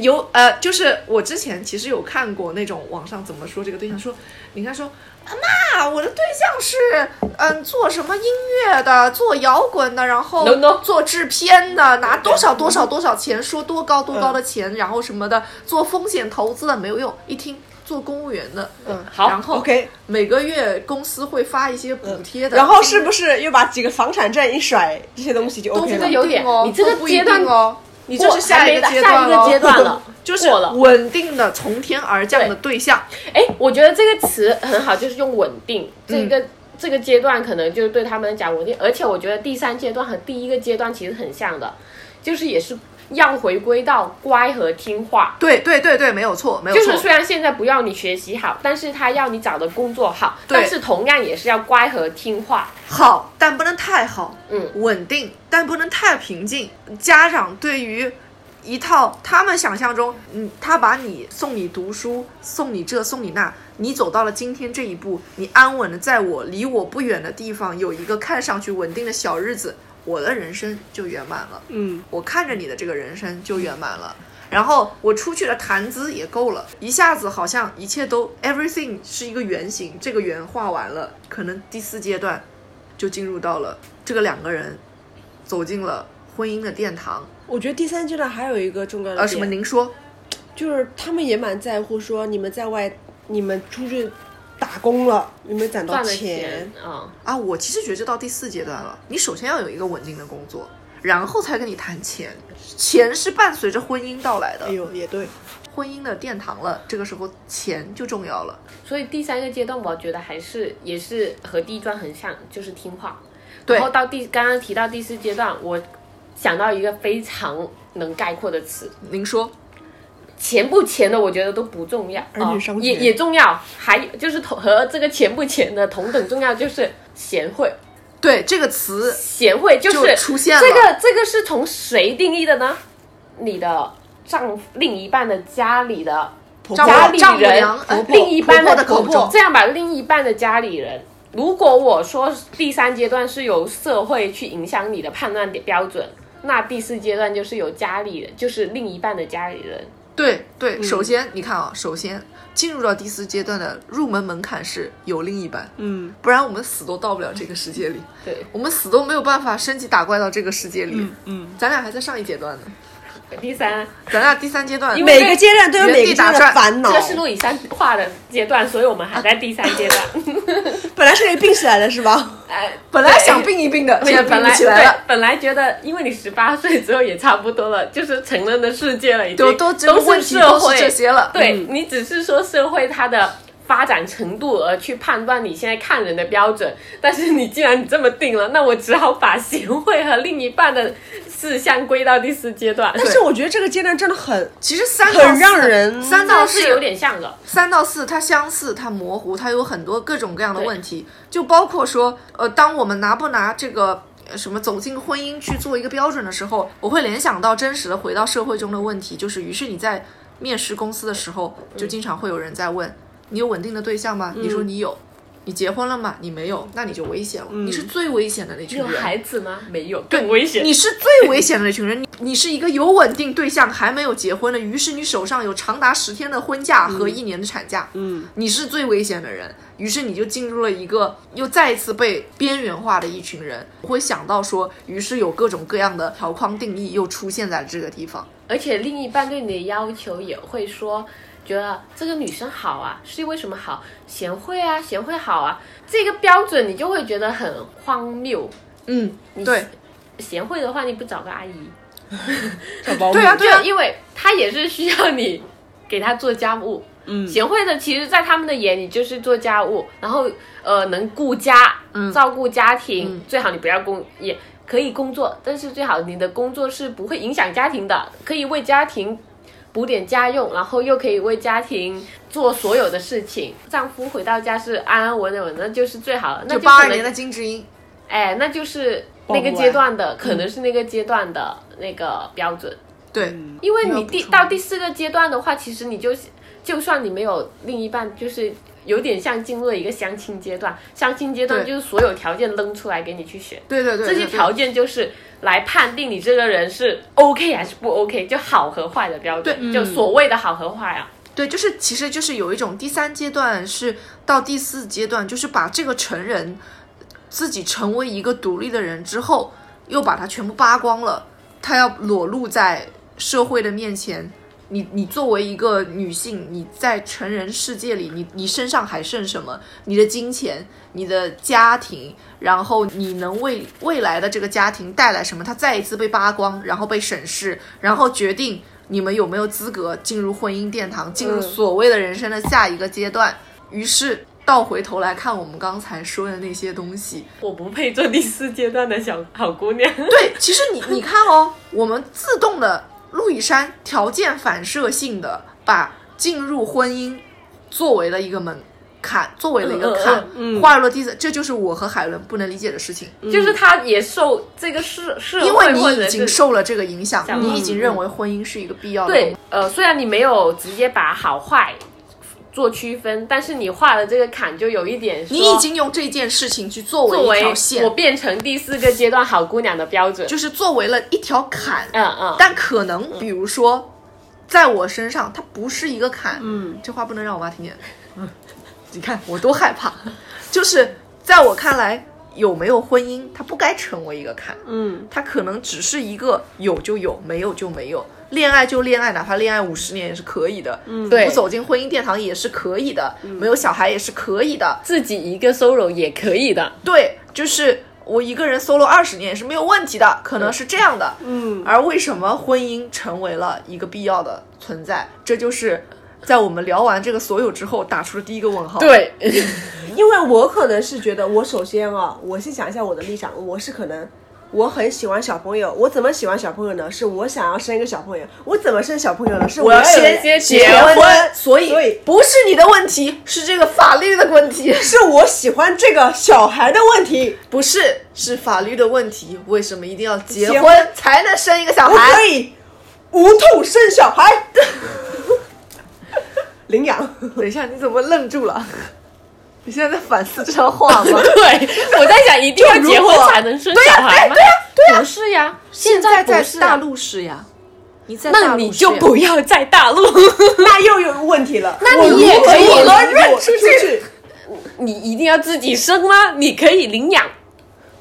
有呃，就是我之前其实有看过那种网上怎么说这个对象说，你看说。啊妈，我的对象是嗯做什么音乐的，做摇滚的，然后做制片的，拿多少多少多少钱，说多高多高的钱，然后什么的，做风险投资的没有用，一听做公务员的，嗯好。然后 OK，每个月公司会发一些补贴的，然后是不是又把几个房产证一甩，这些东西就都 OK 了这个？有点哦，你这个不一阶段定哦，你就是下一个下阶段咯一个阶段了，<laughs> 就是。稳定的从天而降的对象，哎，我觉得这个词很好，就是用稳定。这嗯个、这个阶段可能就是对他们讲稳定，而且我觉得第三阶段和第一个阶段其实很像的，就是也是要回归到乖和听话。对对对对，没有错，没有错。就是虽然现在不要你学习好，但是他要你找的工作好，但是同样也是要乖和听话。好，但不能太好，嗯，稳定，但不能太平静。家长对于一套他们想象中，嗯，他把你送你读书，送你这送你那，你走到了今天这一步，你安稳的在我离我不远的地方有一个看上去稳定的小日子，我的人生就圆满了。嗯，我看着你的这个人生就圆满了。然后我出去的谈资也够了，一下子好像一切都 everything 是一个圆形，这个圆画完了，可能第四阶段就进入到了这个两个人走进了婚姻的殿堂。我觉得第三阶段还有一个重要的呃，什么？您说？就是他们也蛮在乎说你们在外，你们出去打工了，有没有攒到钱？啊、啊，我其实觉得就到第四阶段了，你首先要有一个稳定的工作，然后才跟你谈钱，钱是伴随着婚姻到来的。哎，呦，也对，婚姻的殿堂了，这个时候钱就重要了。所以第三个阶段，我觉得还是也是和第一段很像，就是听话。对。然后到第刚刚提到第四阶段，我想到一个非常能概括的词，您说，钱不钱的，我觉得都不重要，儿女双哦也也重要，还有就是同和这个钱不钱的同等重要，就是贤惠。对这个词贤惠就是就出现了这个这个是从谁定义的呢？你的丈夫另一半的家里的丈家里人另一半婆婆的婆这样吧，另一半的家里人。如果我说第三阶段是由社会去影响你的判断标准，那第四阶段就是由家里人，就是另一半的家里人。对对，嗯。首先你看啊，首先进入到第四阶段的入门门槛是有另一半，嗯。不然我们死都到不了这个世界里，对，我们死都没有办法升级打怪到这个世界里。嗯，咱俩还在上一阶段呢，第三，咱俩第三阶段，因为每个阶段都有每个阶段的烦恼这。个是路易山化的阶段，所以我们还在第三阶段。<laughs> 本来是可以并起来的，是吧？哎，本来想并一并的，现在并来对起来了。，本来觉得因为你十八岁之后也差不多了，就是成人的世界了，已经都都这个都问题都是是社会这些了对、你只是说社会它的发展程度而去判断你现在看人的标准，但是你既然你这么定了，那我只好把贤惠和另一半的事项归到第四阶段。但是我觉得这个阶段真的很其实三到很四让人三到四有点像的，三到四，它相似，它模糊，它有很多各种各样的问题，就包括说，呃，当我们拿不拿这个。呃什么走进婚姻去做一个标准的时候，我会联想到真实的回到社会中的问题，就是于是你在面试公司的时候，就经常会有人在问、你有稳定的对象吗？你说你有，你结婚了吗？你没有，那你就危险了，你是最危险的那群人有。孩子吗？没有，更危险。你是最危险的那群人，你你是一个有稳定对象还没有结婚的，于是你手上有长达十天的婚假和一年的产假，嗯，你是最危险的人，于是你就进入了一个又再一次被边缘化的一群人。我会想到说，于是有各种各样的条框定义又出现在这个地方。而且另一半对你的要求也会说，觉得这个女生好啊，是因为什么好？贤惠啊，贤惠好啊，这个标准你就会觉得很荒谬。嗯，你对，贤惠的话，你不找个阿姨？找保姆。对啊，对啊，因为她也是需要你给她做家务。嗯贤惠的，其实，在他们的眼里就是做家务，然后呃，能顾家，照顾家庭，最好你不要工，也可以工作，但是最好你的工作是不会影响家庭的，可以为家庭补点家用，然后又可以为家庭做所有的事情。丈夫回到家是安安稳稳，那就是最好了。那八二年的金智英，哎，那就是那个阶段的，可能是那个阶段的那个标准。对，因为你第到第四个阶段的话，其实你就就算你没有另一半，就是有点像进入了一个相亲阶段。相亲阶段就是所有条件扔出来给你去选，对对对，这些条件就是来判定你这个人是 OK 还是不 OK，就好和坏的标准，对就所谓的好和坏啊。对，就是其实就是有一种第三阶段是到第四阶段，就是把这个成人自己成为一个独立的人之后，又把他全部扒光了，他要裸露在社会的面前。你你作为一个女性，你在成人世界里，你你身上还剩什么？你的金钱、你的家庭，然后你能为未来的这个家庭带来什么？他再一次被扒光，然后被审视，然后决定你们有没有资格进入婚姻殿堂，进入所谓的人生的下一个阶段。于是倒回头来看我们刚才说的那些东西，我不配做第四阶段的小好姑娘。对，其实你你看哦，我们自动的路易山条件反射性的把进入婚姻作为了一个门槛，作为了一个嗯嗯坎，嗯画入了第三，这就是我和海伦不能理解的事情。就是他也受这个社社因为会或者你已经受了这个影响，嗯你已经认为婚姻是一个必要的。对，呃，虽然你没有直接把好坏做区分，但是你画的这个坎就有一点，你已经用这件事情去作为一条线，我变成第四个阶段好姑娘的标准。就是作为了一条坎。嗯嗯，但可能比如说，在我身上，它不是一个坎。嗯，这话不能让我妈听见。嗯，<laughs> 你看我多害怕。就是在我看来，有没有婚姻，它不该成为一个坎。嗯，它可能只是一个有就有，没有就没有。恋爱就恋爱，哪怕恋爱五十年也是可以的。嗯，对不走进婚姻殿堂也是可以的，没有小孩也是可以的。自己一个 solo 也可以的。对，就是我一个人 solo 二十年也是没有问题的，可能是这样的。嗯，而为什么婚姻成为了一个必要的存在？这就是在我们聊完这个所有之后打出的第一个问号。，对，<laughs> <laughs> 因为我可能是觉得，我首先啊，我先讲一下我的立场，我是可能。我很喜欢小朋友，我怎么喜欢小朋友呢？是我想要生一个小朋友。我怎么生小朋友呢？是我先先结结婚，所以所以不是你的问题，是这个法律的问题，<laughs> 是我喜欢这个小孩的问题。不是是法律的问题。为什么一定要结婚结婚才能生一个小孩可孩？以无痛生小孩，领养。等一下，你怎么愣住了？你现在在反思这段话吗？<laughs> 对，我在想，一定要结婚才能生小孩吗？对呀对呀不是呀，现在在大陆是呀，你在大那你就不要在大陆，<laughs> 那又有问题了。那你也可以如何轮认出去？你一定要自己生吗？你可以领养。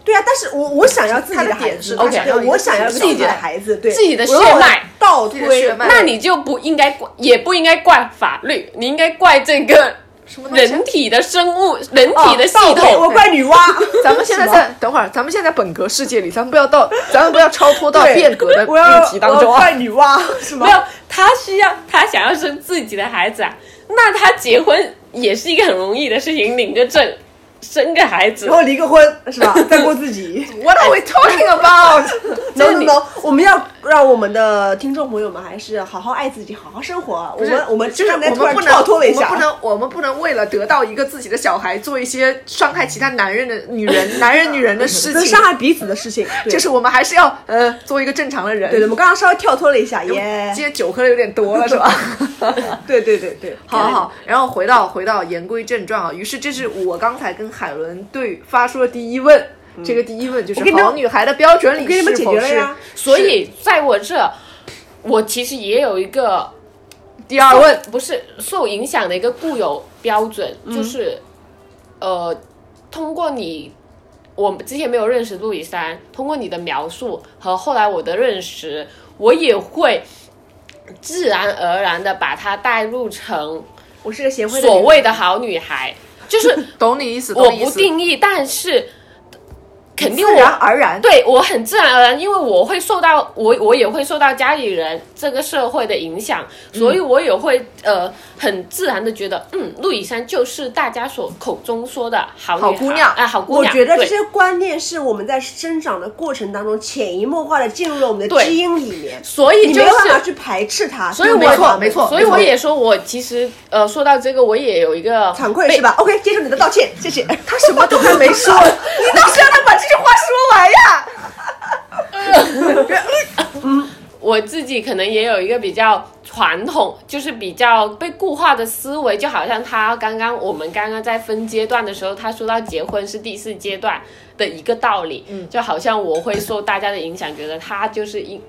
对啊，但是我我想要自己的孩子我想要自己的孩子，对自己的血脉倒推那你就不应该怪，也不应该怪法律，你应该怪这个什么人体的生物、人体的系倒推我。怪女娲。<laughs> 咱们现在在等会儿，咱们现在在本格世界里，咱们不要到，<laughs> 咱们不要超脱到变革的我要议题当中啊。怪女娲是吗？没有，他需要他想要生自己的孩子啊，那他结婚也是一个很容易的事情，领个证，生个孩子然。后离个婚是吧？<laughs> 再过自己。What are we talking about？no no no，我们要让我们的听众朋友们还是好好爱自己，好好生活。我们我们就是我们不能，跳脱了一下，我们不能，我们不能为了得到一个自己的小孩，做一些伤害其他男人的女人、<laughs> 男人、女人的事情伤。害彼此的事情。就是我们还是要呃，做一个正常的人。对的，我们刚刚稍微跳脱了一下，耶今。天酒喝的有点多了，是吧？对对对对，<laughs> 好好好，然后回到回到言归正传啊。于是这是我刚才跟海伦对发出的第一问，这个第一问就是好女孩的标准里是否是。所以在我这，我其实也有一个第二问，不是受影响的一个固有标准，就是呃，通过你。我之前没有认识路易珊，通过你的描述和后来我的认识，我也会自然而然的把她带入成我是个贤惠的所谓的好女孩，就是 <laughs> 懂你意思，我。不定义，但是肯定自然我而然，对我很自然而然，因为我会受到我我也会受到家里人这个社会的影响，所以我也会呃很自然的觉得，嗯，陆以山就是大家所口中说的好好姑娘啊，好姑娘。我觉得这些观念是我们在生长的过程当中潜移默化的进入了我们的基因里面，所以就你没有办法。去排斥它。所以我错没错所以我也说，我其实呃，说到这个，我也有一个惭愧是吧？OK，接受你的道歉，谢谢。<laughs> 他什么都还没说，<laughs> 你倒是让他把这句话说完呀。我自己可能也有一个比较传统，就是比较被固化的思维，就好像他刚刚我们刚刚在分阶段的时候，他说到结婚是第四阶段的一个道理，嗯，就好像我会受大家的影响，觉得她就是一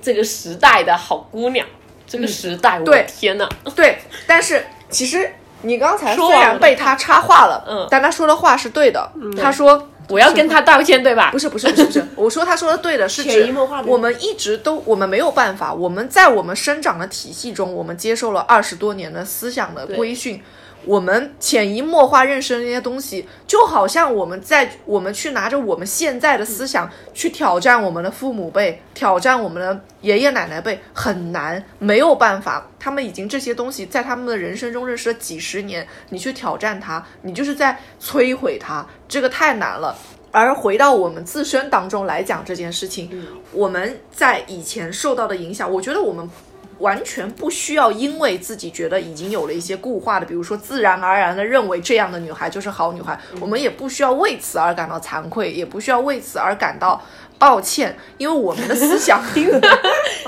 这个时代的好姑娘，这个时代，我的对。天呐，对，但是其实你刚才虽然被他插话了，嗯。但他说的话是对的。他说我要跟他道歉，对吧？不是不是不是不是，我说他说的对的是指潜移默化我们一直都我们没有办法，我们在我们生长的体系中，我们接受了二十多年的思想的规训。我们潜移默化认识的那些东西，就好像我们在我们去拿着我们现在的思想去挑战我们的父母辈，挑战我们的爷爷奶奶辈，很难，没有办法。他们已经这些东西在他们的人生中认识了几十年，你去挑战它，你就是在摧毁它，这个太难了。而回到我们自身当中来讲这件事情，我们在以前受到的影响，我觉得我们完全不需要因为自己觉得已经有了一些固化的，比如说自然而然的认为这样的女孩就是好女孩，我们也不需要为此而感到惭愧，也不需要为此而感到抱歉，因为我们的思想。<laughs> <laughs>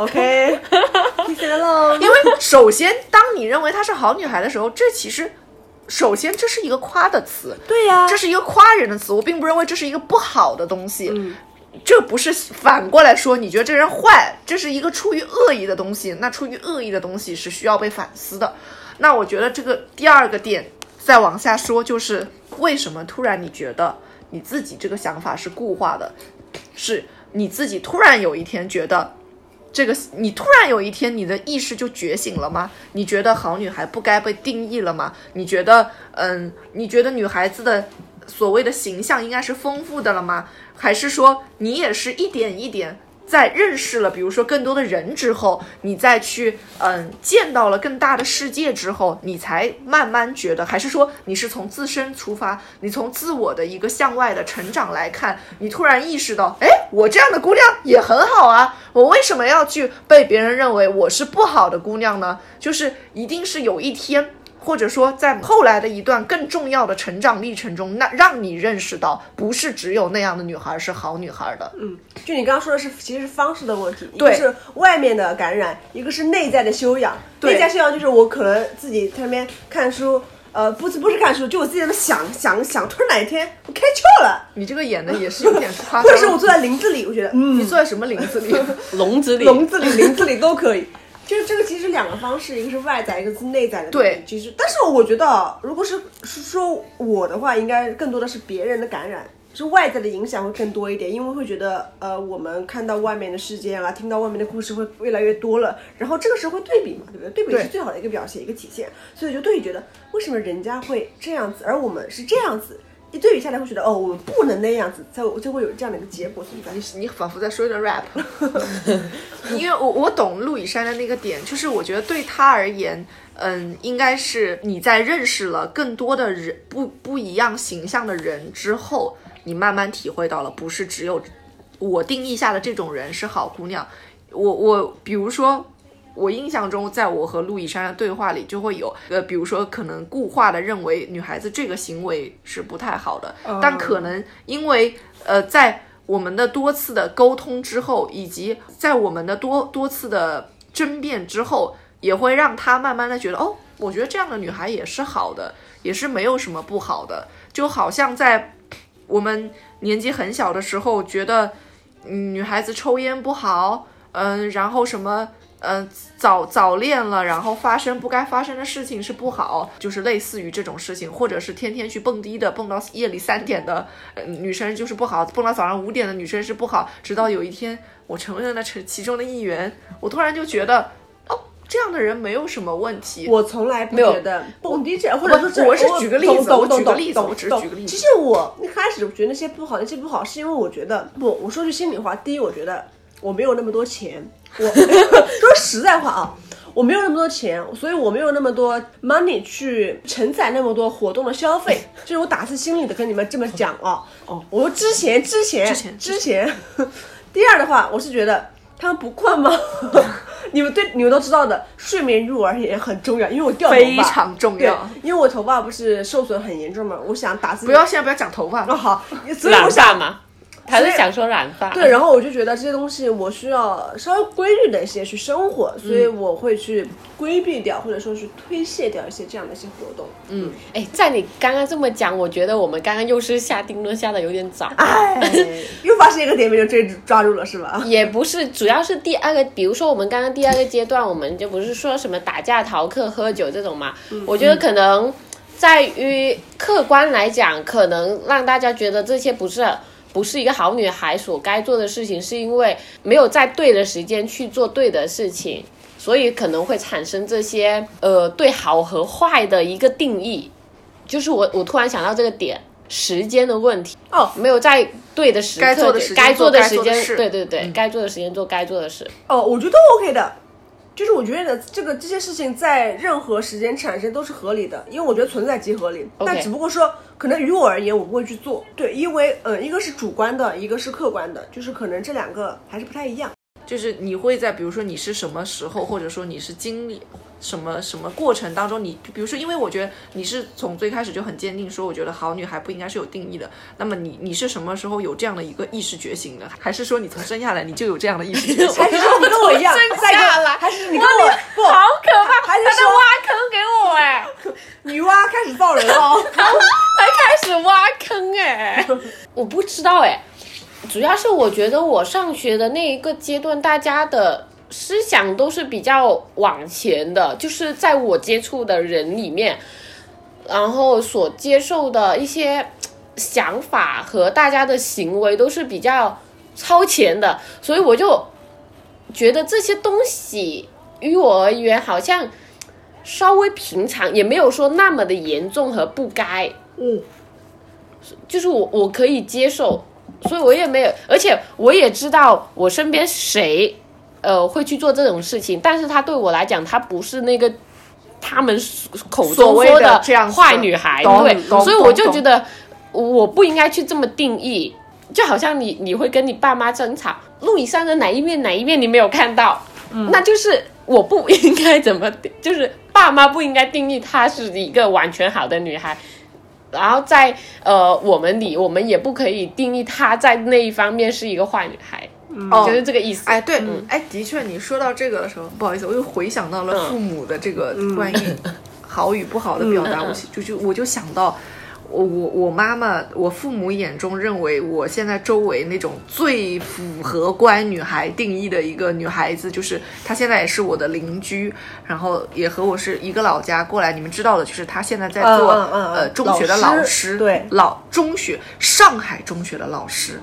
Love。因为首先，当你认为她是好女孩的时候，这其实首先这是一个夸的词，对呀、这是一个夸人的词，我并不认为这是一个不好的东西。这不是反过来说，你觉得这人坏，这是一个出于恶意的东西。那出于恶意的东西是需要被反思的。那我觉得这个第二个点再往下说，就是为什么突然你觉得你自己这个想法是固化的，是你自己突然有一天觉得这个，你突然有一天你的意识就觉醒了吗？你觉得好女孩不该被定义了吗？你觉得，嗯，你觉得女孩子的所谓的形象应该是丰富的了吗？还是说你也是一点一点在认识了，比如说更多的人之后，你再去嗯见到了更大的世界之后，你才慢慢觉得，还是说你是从自身出发，你从自我的一个向外的成长来看，你突然意识到，哎，我这样的姑娘也很好啊，我为什么要去被别人认为我是不好的姑娘呢？就是一定是有一天。或者说，在后来的一段更重要的成长历程中，那让你认识到，不是只有那样的女孩是好女孩的。嗯，就你刚刚说的是，其实是方式的问题，一个是外面的感染，一个是内在的修养。内在修养就是我可能自己在那边看书，呃，不是不是看书，就我自己在那想想想，突然哪一天我开窍了，你这个演的也是有点 <laughs> 夸张。或者是我坐在林子里，我觉得嗯你，坐在什么林 <laughs> 子里？笼子里，笼子里、林子里都可以。就是这个其实两个方式，一个是外在，一个是内在的。对其实，但是我觉得，如果是是说我的话，应该更多的是别人的感染，是外在的影响会更多一点，因为会觉得，呃，我们看到外面的世界啊，听到外面的故事会越来越多了，然后这个时候会对比嘛，对不对？对比是最好的一个表现，一个体现，所以就对比觉得，为什么人家会这样子，而我们是这样子？一对比下来，会觉得哦，我们不能那样子，才会就会有这样的一个结果存在。你仿佛在说一段 rap，<laughs> 因为我我懂陆以山的那个点，就是我觉得对他而言，嗯，应该是你在认识了更多的人不不一样形象的人之后，你慢慢体会到了，不是只有我定义下的这种人是好姑娘。我我比如说。我印象中，在我和陆以山的对话里，就会有呃，比如说可能固化的认为女孩子这个行为是不太好的，但可能因为呃，在我们的多次的沟通之后，以及在我们的多多次的争辩之后，也会让他慢慢的觉得，哦，我觉得这样的女孩也是好的，也是没有什么不好的，就好像在我们年纪很小的时候，觉得嗯，女孩子抽烟不好，嗯、然后什么。嗯，早早恋了，然后发生不该发生的事情是不好，就是类似于这种事情，或者是天天去蹦迪的，蹦到夜里三点的、呃、女生就是不好，蹦到早上五点的女生是不好。直到有一天我成为了那其其中的一员，我突然就觉得，哦，这样的人没有什么问题。我从来不有觉得蹦迪这，或者说这我是举个例子我举个例子我只是举个例子其实我一开始觉得那些不好，那些不好，是因为我觉得不，我说句心里话，第一，我觉得我没有那么多钱，我 <laughs> 说实在话啊。我没有那么多钱，所以我没有那么多 money 去承载那么多活动的消费，这是我打自心里的跟你们这么讲啊。哦，我说之前之前之前之前，第二的话，我是觉得他们不困吗？<laughs> 你们对你们都知道的，睡眠入耳也很重要，因为我掉头发非常重要因为我头发不是受损很严重嘛，我想打自己不要现在不要讲头发，哦好，所以我染想发嘛，他是想说染发。对，然后我就觉得这些东西我需要稍微规律的一些去生活，所以我会去规避掉，或者说是推卸掉一些这样的一些活动。嗯，哎，在你刚刚这么讲，我觉得我们刚刚又是下定论下的有点早。哎，又发现一个点没有追抓住了是吧？<laughs> 也不是，主要是第二个，比如说我们刚刚第二个阶段，我们就不是说什么打架、逃课、喝酒这种嘛。我觉得可能在于客观来讲，可能让大家觉得这些不是不是一个好女孩所该做的事情，是因为没有在对的时间去做对的事情，所以可能会产生这些呃对好和坏的一个定义。就是我我突然想到这个点，时间的问题。哦没有在对的时刻，该做的时间该做的时间，做的事对对对，该做的时间做该做的事。哦，我觉得 OK 的。就是我觉得这个这些事情在任何时间产生都是合理的，因为我觉得存在即合理。但只不过说，可能于我而言，我不会去做。对，因为呃，一个是主观的，一个是客观的，就是可能这两个还是不太一样。就是你会在比如说你是什么时候，或者说你是经历什么什么过程当中，你比如说，因为我觉得你是从最开始就很坚定说，我觉得好女孩不应该是有定义的。那么你你是什么时候有这样的一个意识觉醒的？还是说你从生下来你就有这样的意识觉醒？<laughs> 还是说你跟我一样，<laughs> 生下来还是你跟我不好可怕！还是挖坑给我哎，<laughs> 女娲开始造人了哦？才开始挖坑哎，我不知道哎，主要是我觉得我上学的那一个阶段，大家的思想都是比较往前的，就是在我接触的人里面，然后所接受的一些想法和大家的行为都是比较超前的，所以我就觉得这些东西于我而言好像稍微平常，也没有说那么的严重和不该。嗯，就是我我可以接受，所以我也没有，而且我也知道我身边谁呃会去做这种事情，但是他对我来讲，他不是那个他们口中说的这样坏女孩，对，所以我就觉得我不应该去这么定义。就好像你你会跟你爸妈争吵，路易莎的哪一面哪一面你没有看到，那就是我不应该怎么，就是爸妈不应该定义她是一个完全好的女孩，然后在呃我们里，我们也不可以定义她在那一方面是一个坏女孩，哦就是这个意思。哎，对，哎，的确，你说到这个的时候，不好意思，我又回想到了父母的这个关于好与不好的表达，我就就我就想到。我我我妈妈，我父母眼中认为我现在周围那种最符合乖女孩定义的一个女孩子，就是她现在也是我的邻居，然后也和我是一个老家过来。你们知道的，就是她现在在做、呃中学的老师老师，对老中学上海中学的老师，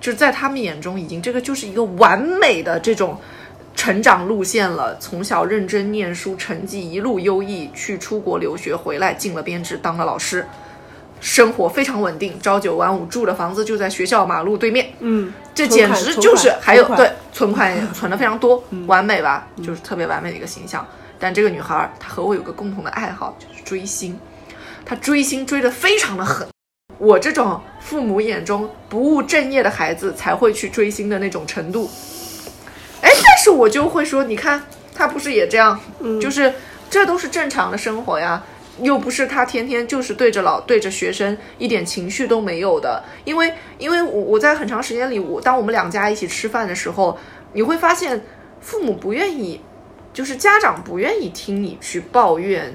就是在他们眼中，已经这个就是一个完美的这种成长路线了。从小认真念书，成绩一路优异，去出国留学，回来进了编制，当了老师，生活非常稳定，朝九晚五，住的房子就在学校马路对面。嗯，这简直就是还有对存款也存的非常多，完美吧？就是特别完美的一个形象。但这个女孩儿她和我有个共同的爱好，就是追星。她追星追得非常的狠，我这种父母眼中不务正业的孩子才会去追星的那种程度。哎，但是我就会说，你看她不是也这样，就是这都是正常的生活呀。又不是他天天就是对着老对着学生一点情绪都没有的，因为因为我我在很长时间里，我当我们两家一起吃饭的时候，你会发现父母不愿意，就是家长不愿意听你去抱怨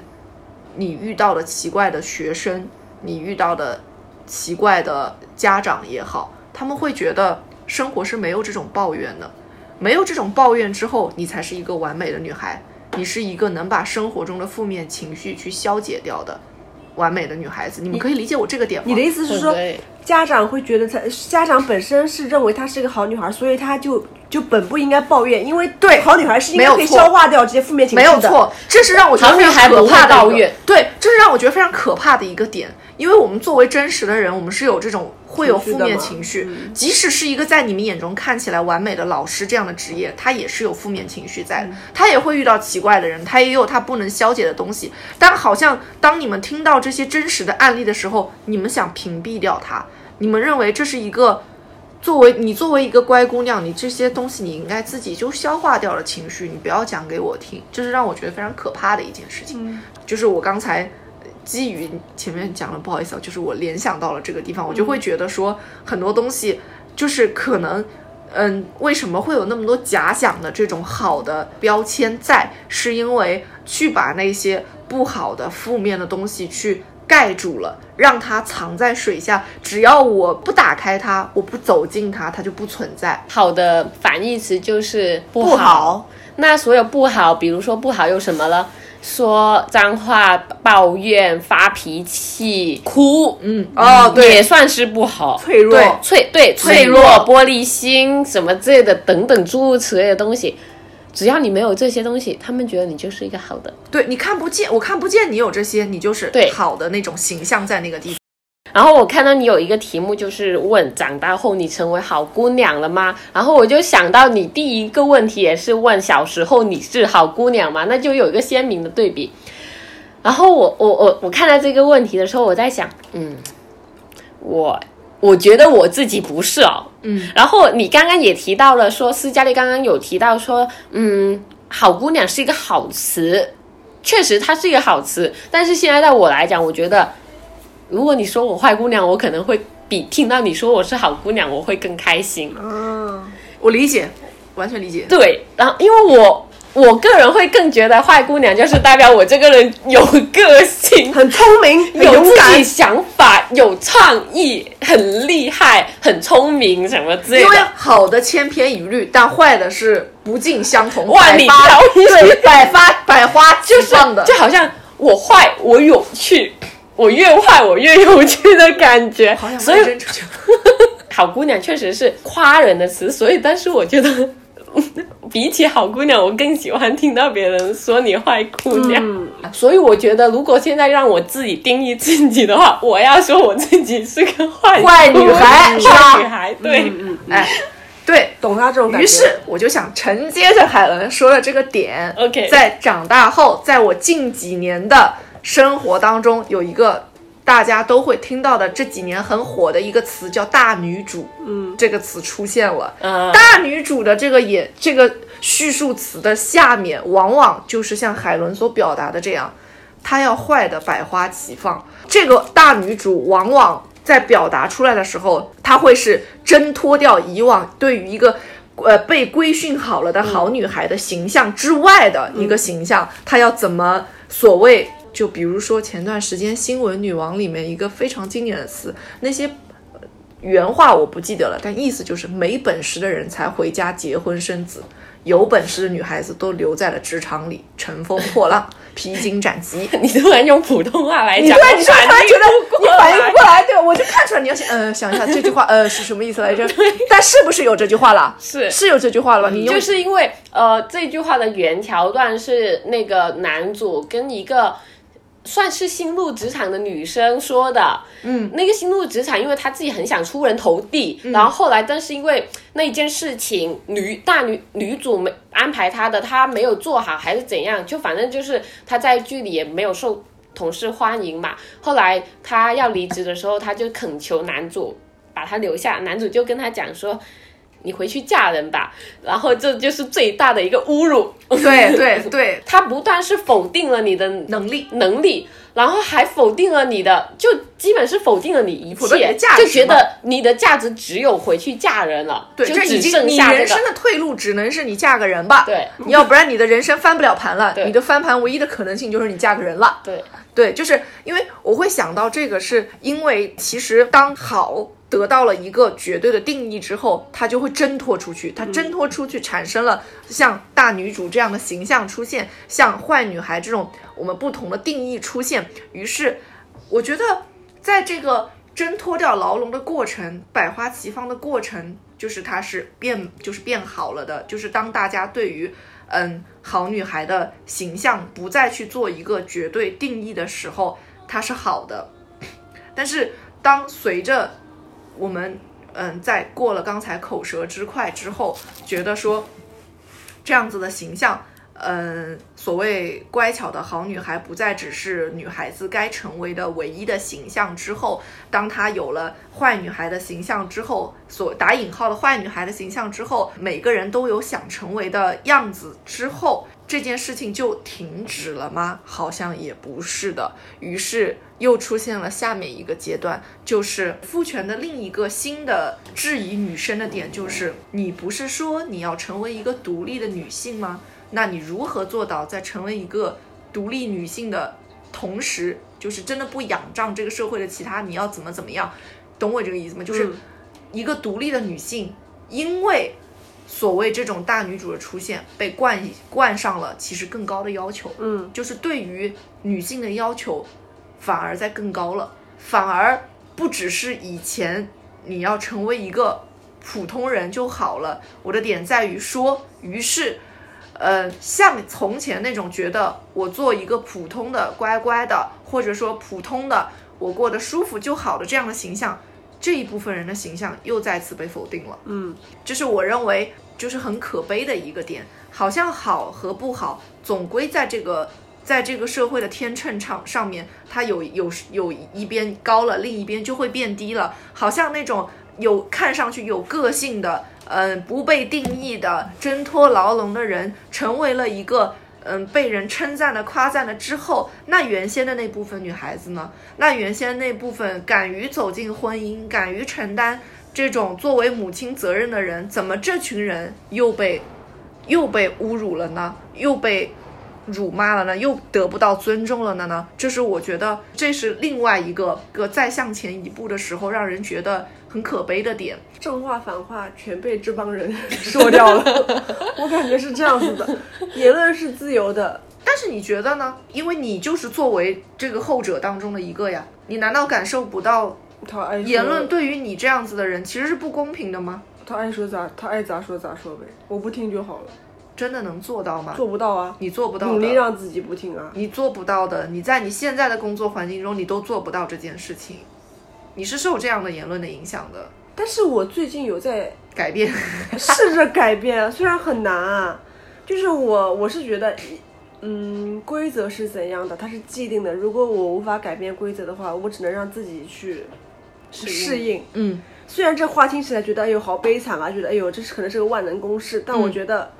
你遇到的奇怪的学生，你遇到的奇怪的家长也好，他们会觉得生活是没有这种抱怨的，没有这种抱怨之后，你才是一个完美的女孩。你是一个能把生活中的负面情绪去消解掉的完美的女孩子，你们可以理解我这个点吗？你的意思是说，家长会觉得她，家长本身是认为她是个好女孩，所以她就就本不应该抱怨，因为对好女孩是应该可以消化掉这些负面情绪的。没有错，这是让我觉得非常好女孩不会可怕的一个抱怨对，这是让我觉得非常可怕的一个点，因为我们作为真实的人，我们是有这种会有负面情绪，嗯。即使是一个在你们眼中看起来完美的老师这样的职业，他也是有负面情绪在的，他也会遇到奇怪的人，他也有他不能消解的东西，但好像当你们听到这些真实的案例的时候，你们想屏蔽掉它，你们认为这是一个。作为你作为一个乖姑娘，你这些东西你应该自己就消化掉了情绪，你不要讲给我听，这是让我觉得非常可怕的一件事情。就是我刚才呃基于前面讲了，不好意思啊，就是我联想到了这个地方，我就会觉得说很多东西就是可能。嗯，为什么会有那么多假想的这种好的标签在？是因为去把那些不好的、负面的东西去盖住了，让它藏在水下。只要我不打开它，我不走进它，它就不存在。好的反义词就是不不好那所有不好，比如说不好有什么了？说脏话、抱怨、发脾气、哭，嗯，哦，对也，算是不好。脆弱，对脆对脆弱玻璃心什么之类的等等诸如此类的东西，只要你没有这些东西，他们觉得你就是一个好的。对你看不见，我看不见你有这些，你就是对好的那种形象在那个地方。然后我看到你有一个题目，就是问长大后你成为好姑娘了吗？然后我就想到你第一个问题也是问小时候你是好姑娘吗？那就有一个鲜明的对比。然后我我我我看到这个问题的时候，我在想，嗯，我我觉得我自己不是哦，嗯，然后你刚刚也提到了说，斯嘉丽刚刚有提到说，嗯，好姑娘是一个好词，确实它是一个好词，但是现在在我来讲，我觉得，如果你说我坏姑娘，我可能会比听到你说我是好姑娘，我会更开心。嗯，我理解，完全理解。对，然后因为我我个人会更觉得坏姑娘就是代表我这个人有个性，很聪明，有自己，想法，有创意，很厉害，很聪明什么之类因为的。好的千篇一律，但坏的是不尽相同，万里百发挑一对，百发百花齐就是。就好像我坏我有趣，我越坏我越有趣的感觉。所以 <laughs> 好姑娘确实是夸人的词，所以但是我觉得。比起好姑娘，我更喜欢听到别人说你坏姑娘。嗯所以我觉得，如果现在让我自己定义自己的话，我要说我自己是个坏坏女孩是吧坏女孩，对，嗯嗯，哎，对。懂他这种感觉。于是我就想承接着海伦说的这个点 OK 在长大后，在我近几年的生活当中，有一个大家都会听到的这几年很火的一个词叫“大女主”。嗯，这个词出现了。嗯大女主的这个也这个叙述词的下面，往往就是像海伦所表达的这样，她要坏的百花齐放。这个大女主往往在表达出来的时候，她会是挣脱掉以往对于一个。呃，被规训好了的好女孩的形象之外的一个形象，她要怎么所谓？就比如说前段时间《新闻女王》里面一个非常经典的词，那些原话我不记得了，但意思就是没本事的人才回家结婚生子，有本事的女孩子都留在了职场里乘风破浪、披荆斩棘。<laughs> 你突然用普通话来讲，你突然觉得你反应不过来？对，我就看出来你要想，呃，想一下这句话，呃，是什么意思来着？但是不是有这句话了？是是有这句话了吧？你就是因为呃这句话的原桥段是那个男主跟一个算是新入职场的女生说的，嗯，那个新入职场，因为她自己很想出人头地，然后后来但是因为那件事情，女大女女主没安排她的，她没有做好还是怎样，就反正就是她在剧里也没有受同事欢迎嘛。后来她要离职的时候，她就恳求男主把她留下，男主就跟她讲说。你回去嫁人吧，然后这就是最大的一个侮辱。对对对 <laughs> 他不但是否定了你的能力，能力，然后还否定了你的，就基本是否定了你一切就觉得你的价值只有回去嫁人了，对，就只这已经你剩下这个。人生的退路只能是你嫁个人吧，对，要不然你的人生翻不了盘了。你的翻盘唯一的可能性就是你嫁个人了。对，对，就是因为我会想到这个，是因为其实当好得到了一个绝对的定义之后，它就会挣脱出去，它挣脱出去产生了像大女主这样的形象出现，像坏女孩这种我们不同的定义出现。于是，我觉得在这个挣脱掉牢笼的过程，百花齐放的过程，就是它是变，就是变好了的。就是当大家对于嗯好女孩的形象不再去做一个绝对定义的时候，它是好的。但是当随着我们嗯在过了刚才口舌之快之后，觉得说这样子的形象。嗯，所谓乖巧的好女孩不再只是女孩子该成为的唯一的形象之后，当她有了坏女孩的形象之后，所打引号的坏女孩的形象之后，每个人都有想成为的样子之后，这件事情就停止了吗？好像也不是的。于是又出现了下面一个阶段，就是父权的另一个新的质疑女生的点，就是你不是说你要成为一个独立的女性吗？那你如何做到在成为一个独立女性的同时，就是真的不仰仗这个社会的其他，你要怎么怎么样？懂我这个意思吗？就是嗯一个独立的女性，因为所谓这种大女主的出现，被冠冠上了其实更高的要求。嗯就是对于女性的要求反而在更高了，反而不只是以前你要成为一个普通人就好了。我的点在于说，于是，呃，像从前那种觉得我做一个普通的乖乖的，或者说普通的我过得舒服就好的这样的形象，这一部分人的形象又再次被否定了。嗯这是我认为就是很可悲的一个点，好像好和不好，总归在这个在这个社会的天秤上上面，它有有有一边高了，另一边就会变低了，好像那种有看上去有个性的，嗯、不被定义的挣脱牢笼的人，成为了一个。嗯，被人称赞的、夸赞了之后，那原先的那部分女孩子呢？那原先那部分敢于走进婚姻、敢于承担这种作为母亲责任的人，怎么这群人又被又被侮辱了呢？又被辱骂了呢？又得不到尊重了呢？呢？这是我觉得这是另外一个个再向前一步的时候，让人觉得很可悲的点。正话反话全被这帮人 <laughs> 说掉了，我感觉是这样子的。言论是自由的，但是你觉得呢？因为你就是作为这个后者当中的一个呀，你难道感受不到他爱言论对于你这样子的人其实是不公平的吗？他爱说咋他爱咋说咋说呗，我不听就好了。真的能做到吗？做不到啊，你做不到的，努力让自己不听啊。你做不到的，你在你现在的工作环境中，你都做不到这件事情。你是受这样的言论的影响的，但是我最近有在改变。<laughs> 试着改变，虽然很难啊。就是我我是觉得，嗯，规则是怎样的，它是既定的。如果我无法改变规则的话，我只能让自己去适应。嗯，虽然这话听起来觉得哎呦好悲惨啊，觉得哎呦这是可能是个万能公式，但我觉得，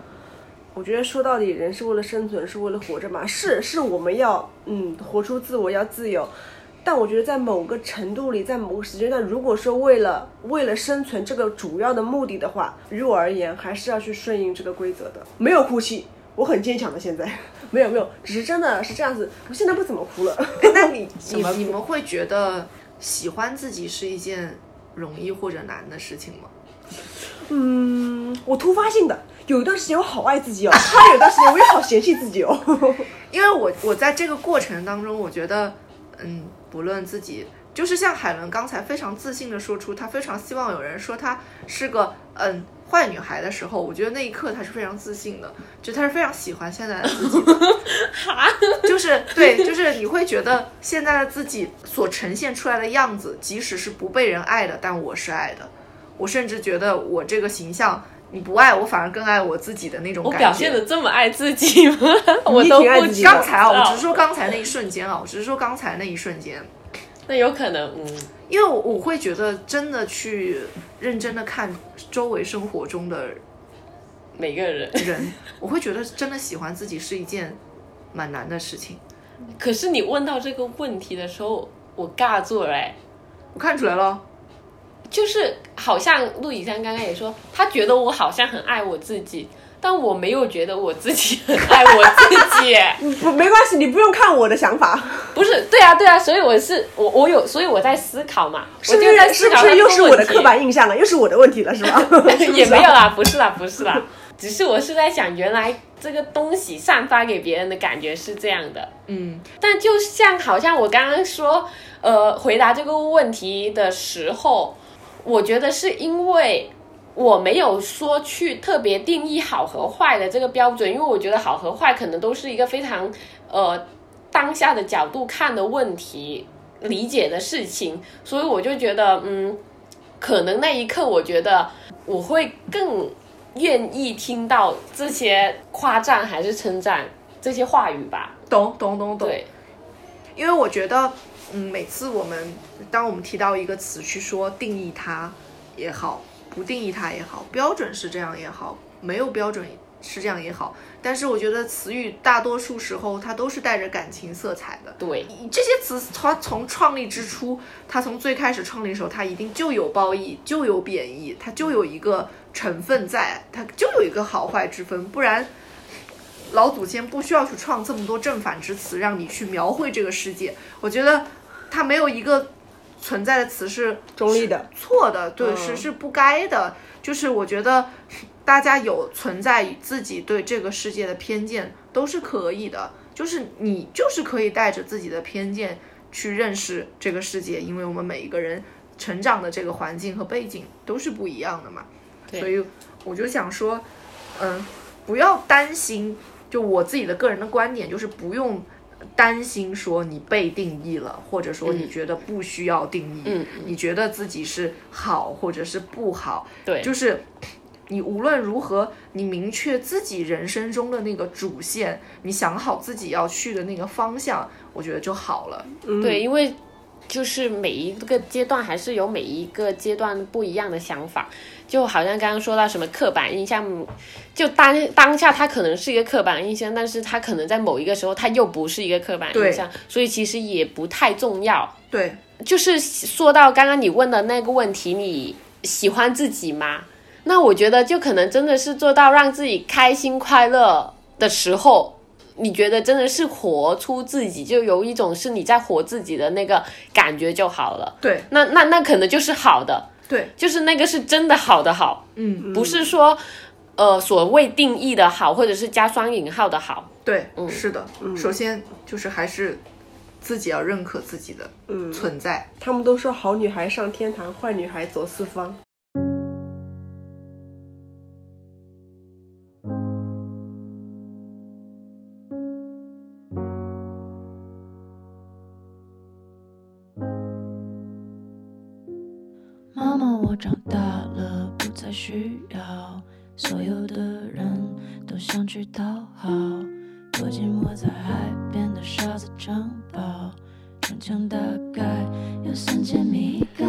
我觉得说到底，人是为了生存，是为了活着嘛。是是我们要嗯活出自我，要自由。但我觉得在某个程度里，在某个时间段，如果说为了为了生存这个主要的目的的话，于我而言还是要去顺应这个规则的。没有哭泣，我很坚强的。现在 <laughs> 没有没有，只是真的是这样子。我现在不怎么哭了。<laughs> 那你你你们会觉得喜欢自己是一件容易或者难的事情吗？嗯，我突发性的有一段时间我好爱自己哦，突然有一段时间我也好嫌弃自己哦。<laughs> 因为我我在这个过程当中，我觉得，嗯，不论自己，就是像海伦刚才非常自信的说出，她非常希望有人说她是个嗯坏女孩的时候，我觉得那一刻她是非常自信的，就她是非常喜欢现在的自己的，<laughs> 就是对，就是你会觉得现在的自己所呈现出来的样子，即使是不被人爱的，但我是爱的，我甚至觉得我这个形象。你不爱我，反而更爱我自己的那种感觉。我表现的这么爱自己吗？<laughs> 我都不。刚才啊，我只是 <laughs> 说刚才那一瞬间啊，我只是说刚才那一瞬间。那有可能，嗯，因为我我会觉得真的去认真的看周围生活中的每个人人，我会觉得真的喜欢自己是一件蛮难的事情。可是你问到这个问题的时候，我尬住了哎，我看出来了。就是好像陆以山刚刚也说，他觉得我好像很爱我自己，但我没有觉得我自己很爱我自己。<laughs> 不，没关系，你不用看我的想法。不是，对啊，对啊，所以我是我我有，所以我在思考嘛，是不我就在是是不思考是又是我的刻板？板印象了？又是我的问题了，是吧？<laughs> 也没有啦，不是啦，不是啦，只是我是在想，原来这个东西散发给别人的感觉是这样的。嗯，但就像好像我刚刚说，呃，回答这个问题的时候，我觉得是因为我没有说去特别定义好和坏的这个标准，因为我觉得好和坏可能都是一个非常呃当下的角度看的问题、理解的事情，所以我就觉得，嗯，可能那一刻我觉得我会更愿意听到这些夸赞还是称赞这些话语吧。懂懂懂懂。对，因为我觉得，嗯，每次我们当我们提到一个词去说定义它也好，不定义它也好，标准是这样也好，没有标准是这样也好，但是我觉得词语大多数时候它都是带着感情色彩的。对，这些词它从创立之初，它从最开始创立的时候，它一定就有褒义，就有贬义，它就有一个成分在，它就有一个好坏之分，不然。老祖先不需要去创这么多正反之词，让你去描绘这个世界。我觉得它没有一个存在的词是中立的错的，对，嗯是是不该的。就是我觉得大家有存在于自己对这个世界的偏见都是可以的，就是你就是可以带着自己的偏见去认识这个世界，因为我们每一个人成长的这个环境和背景都是不一样的嘛。所以我就想说，嗯，不要担心。就我自己的个人的观点，就是不用担心说你被定义了，或者说你觉得不需要定义，嗯你觉得自己是好或者是不好，对，就是你无论如何，你明确自己人生中的那个主线，你想好自己要去的那个方向，我觉得就好了。对，因为就是每一个阶段还是有每一个阶段不一样的想法，就好像刚刚说到什么刻板印象，就当当下它可能是一个刻板印象，但是它可能在某一个时候它又不是一个刻板印象，所以其实也不太重要。对，就是说到刚刚你问的那个问题，你喜欢自己吗？那我觉得就可能真的是做到让自己开心快乐的时候，你觉得真的是活出自己，就有一种是你在活自己的那个感觉就好了。对，那那那可能就是好的，对，就是那个是真的好的好，嗯，不是说呃所谓定义的好，或者是加双引号的好。对，嗯是的。嗯首先就是还是自己要认可自己的存在。他们都说好女孩上天堂，坏女孩走四方。长大了，不再需要所有的人都想去讨好。躲进我在海边的沙子城堡，城墙大概有三千米高。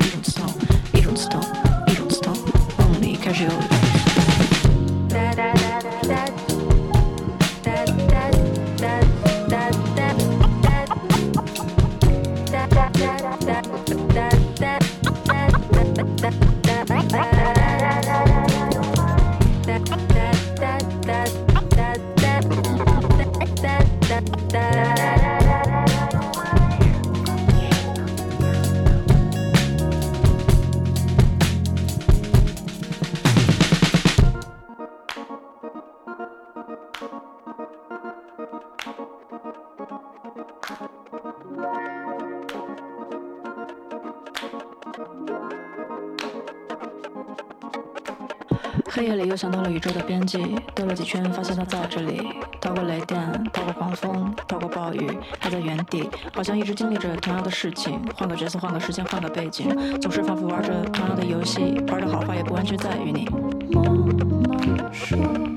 开始有了一种刺痛，一种刺想到了宇宙的边际，兜了几圈，发现他在这里。逃过雷电，逃过狂风，逃过暴雨，还在原地，好像一直经历着同样的事情。换个角色，换个时间，换个背景，总是反复玩着同样的游戏。玩的好坏也不完全在于你。妈妈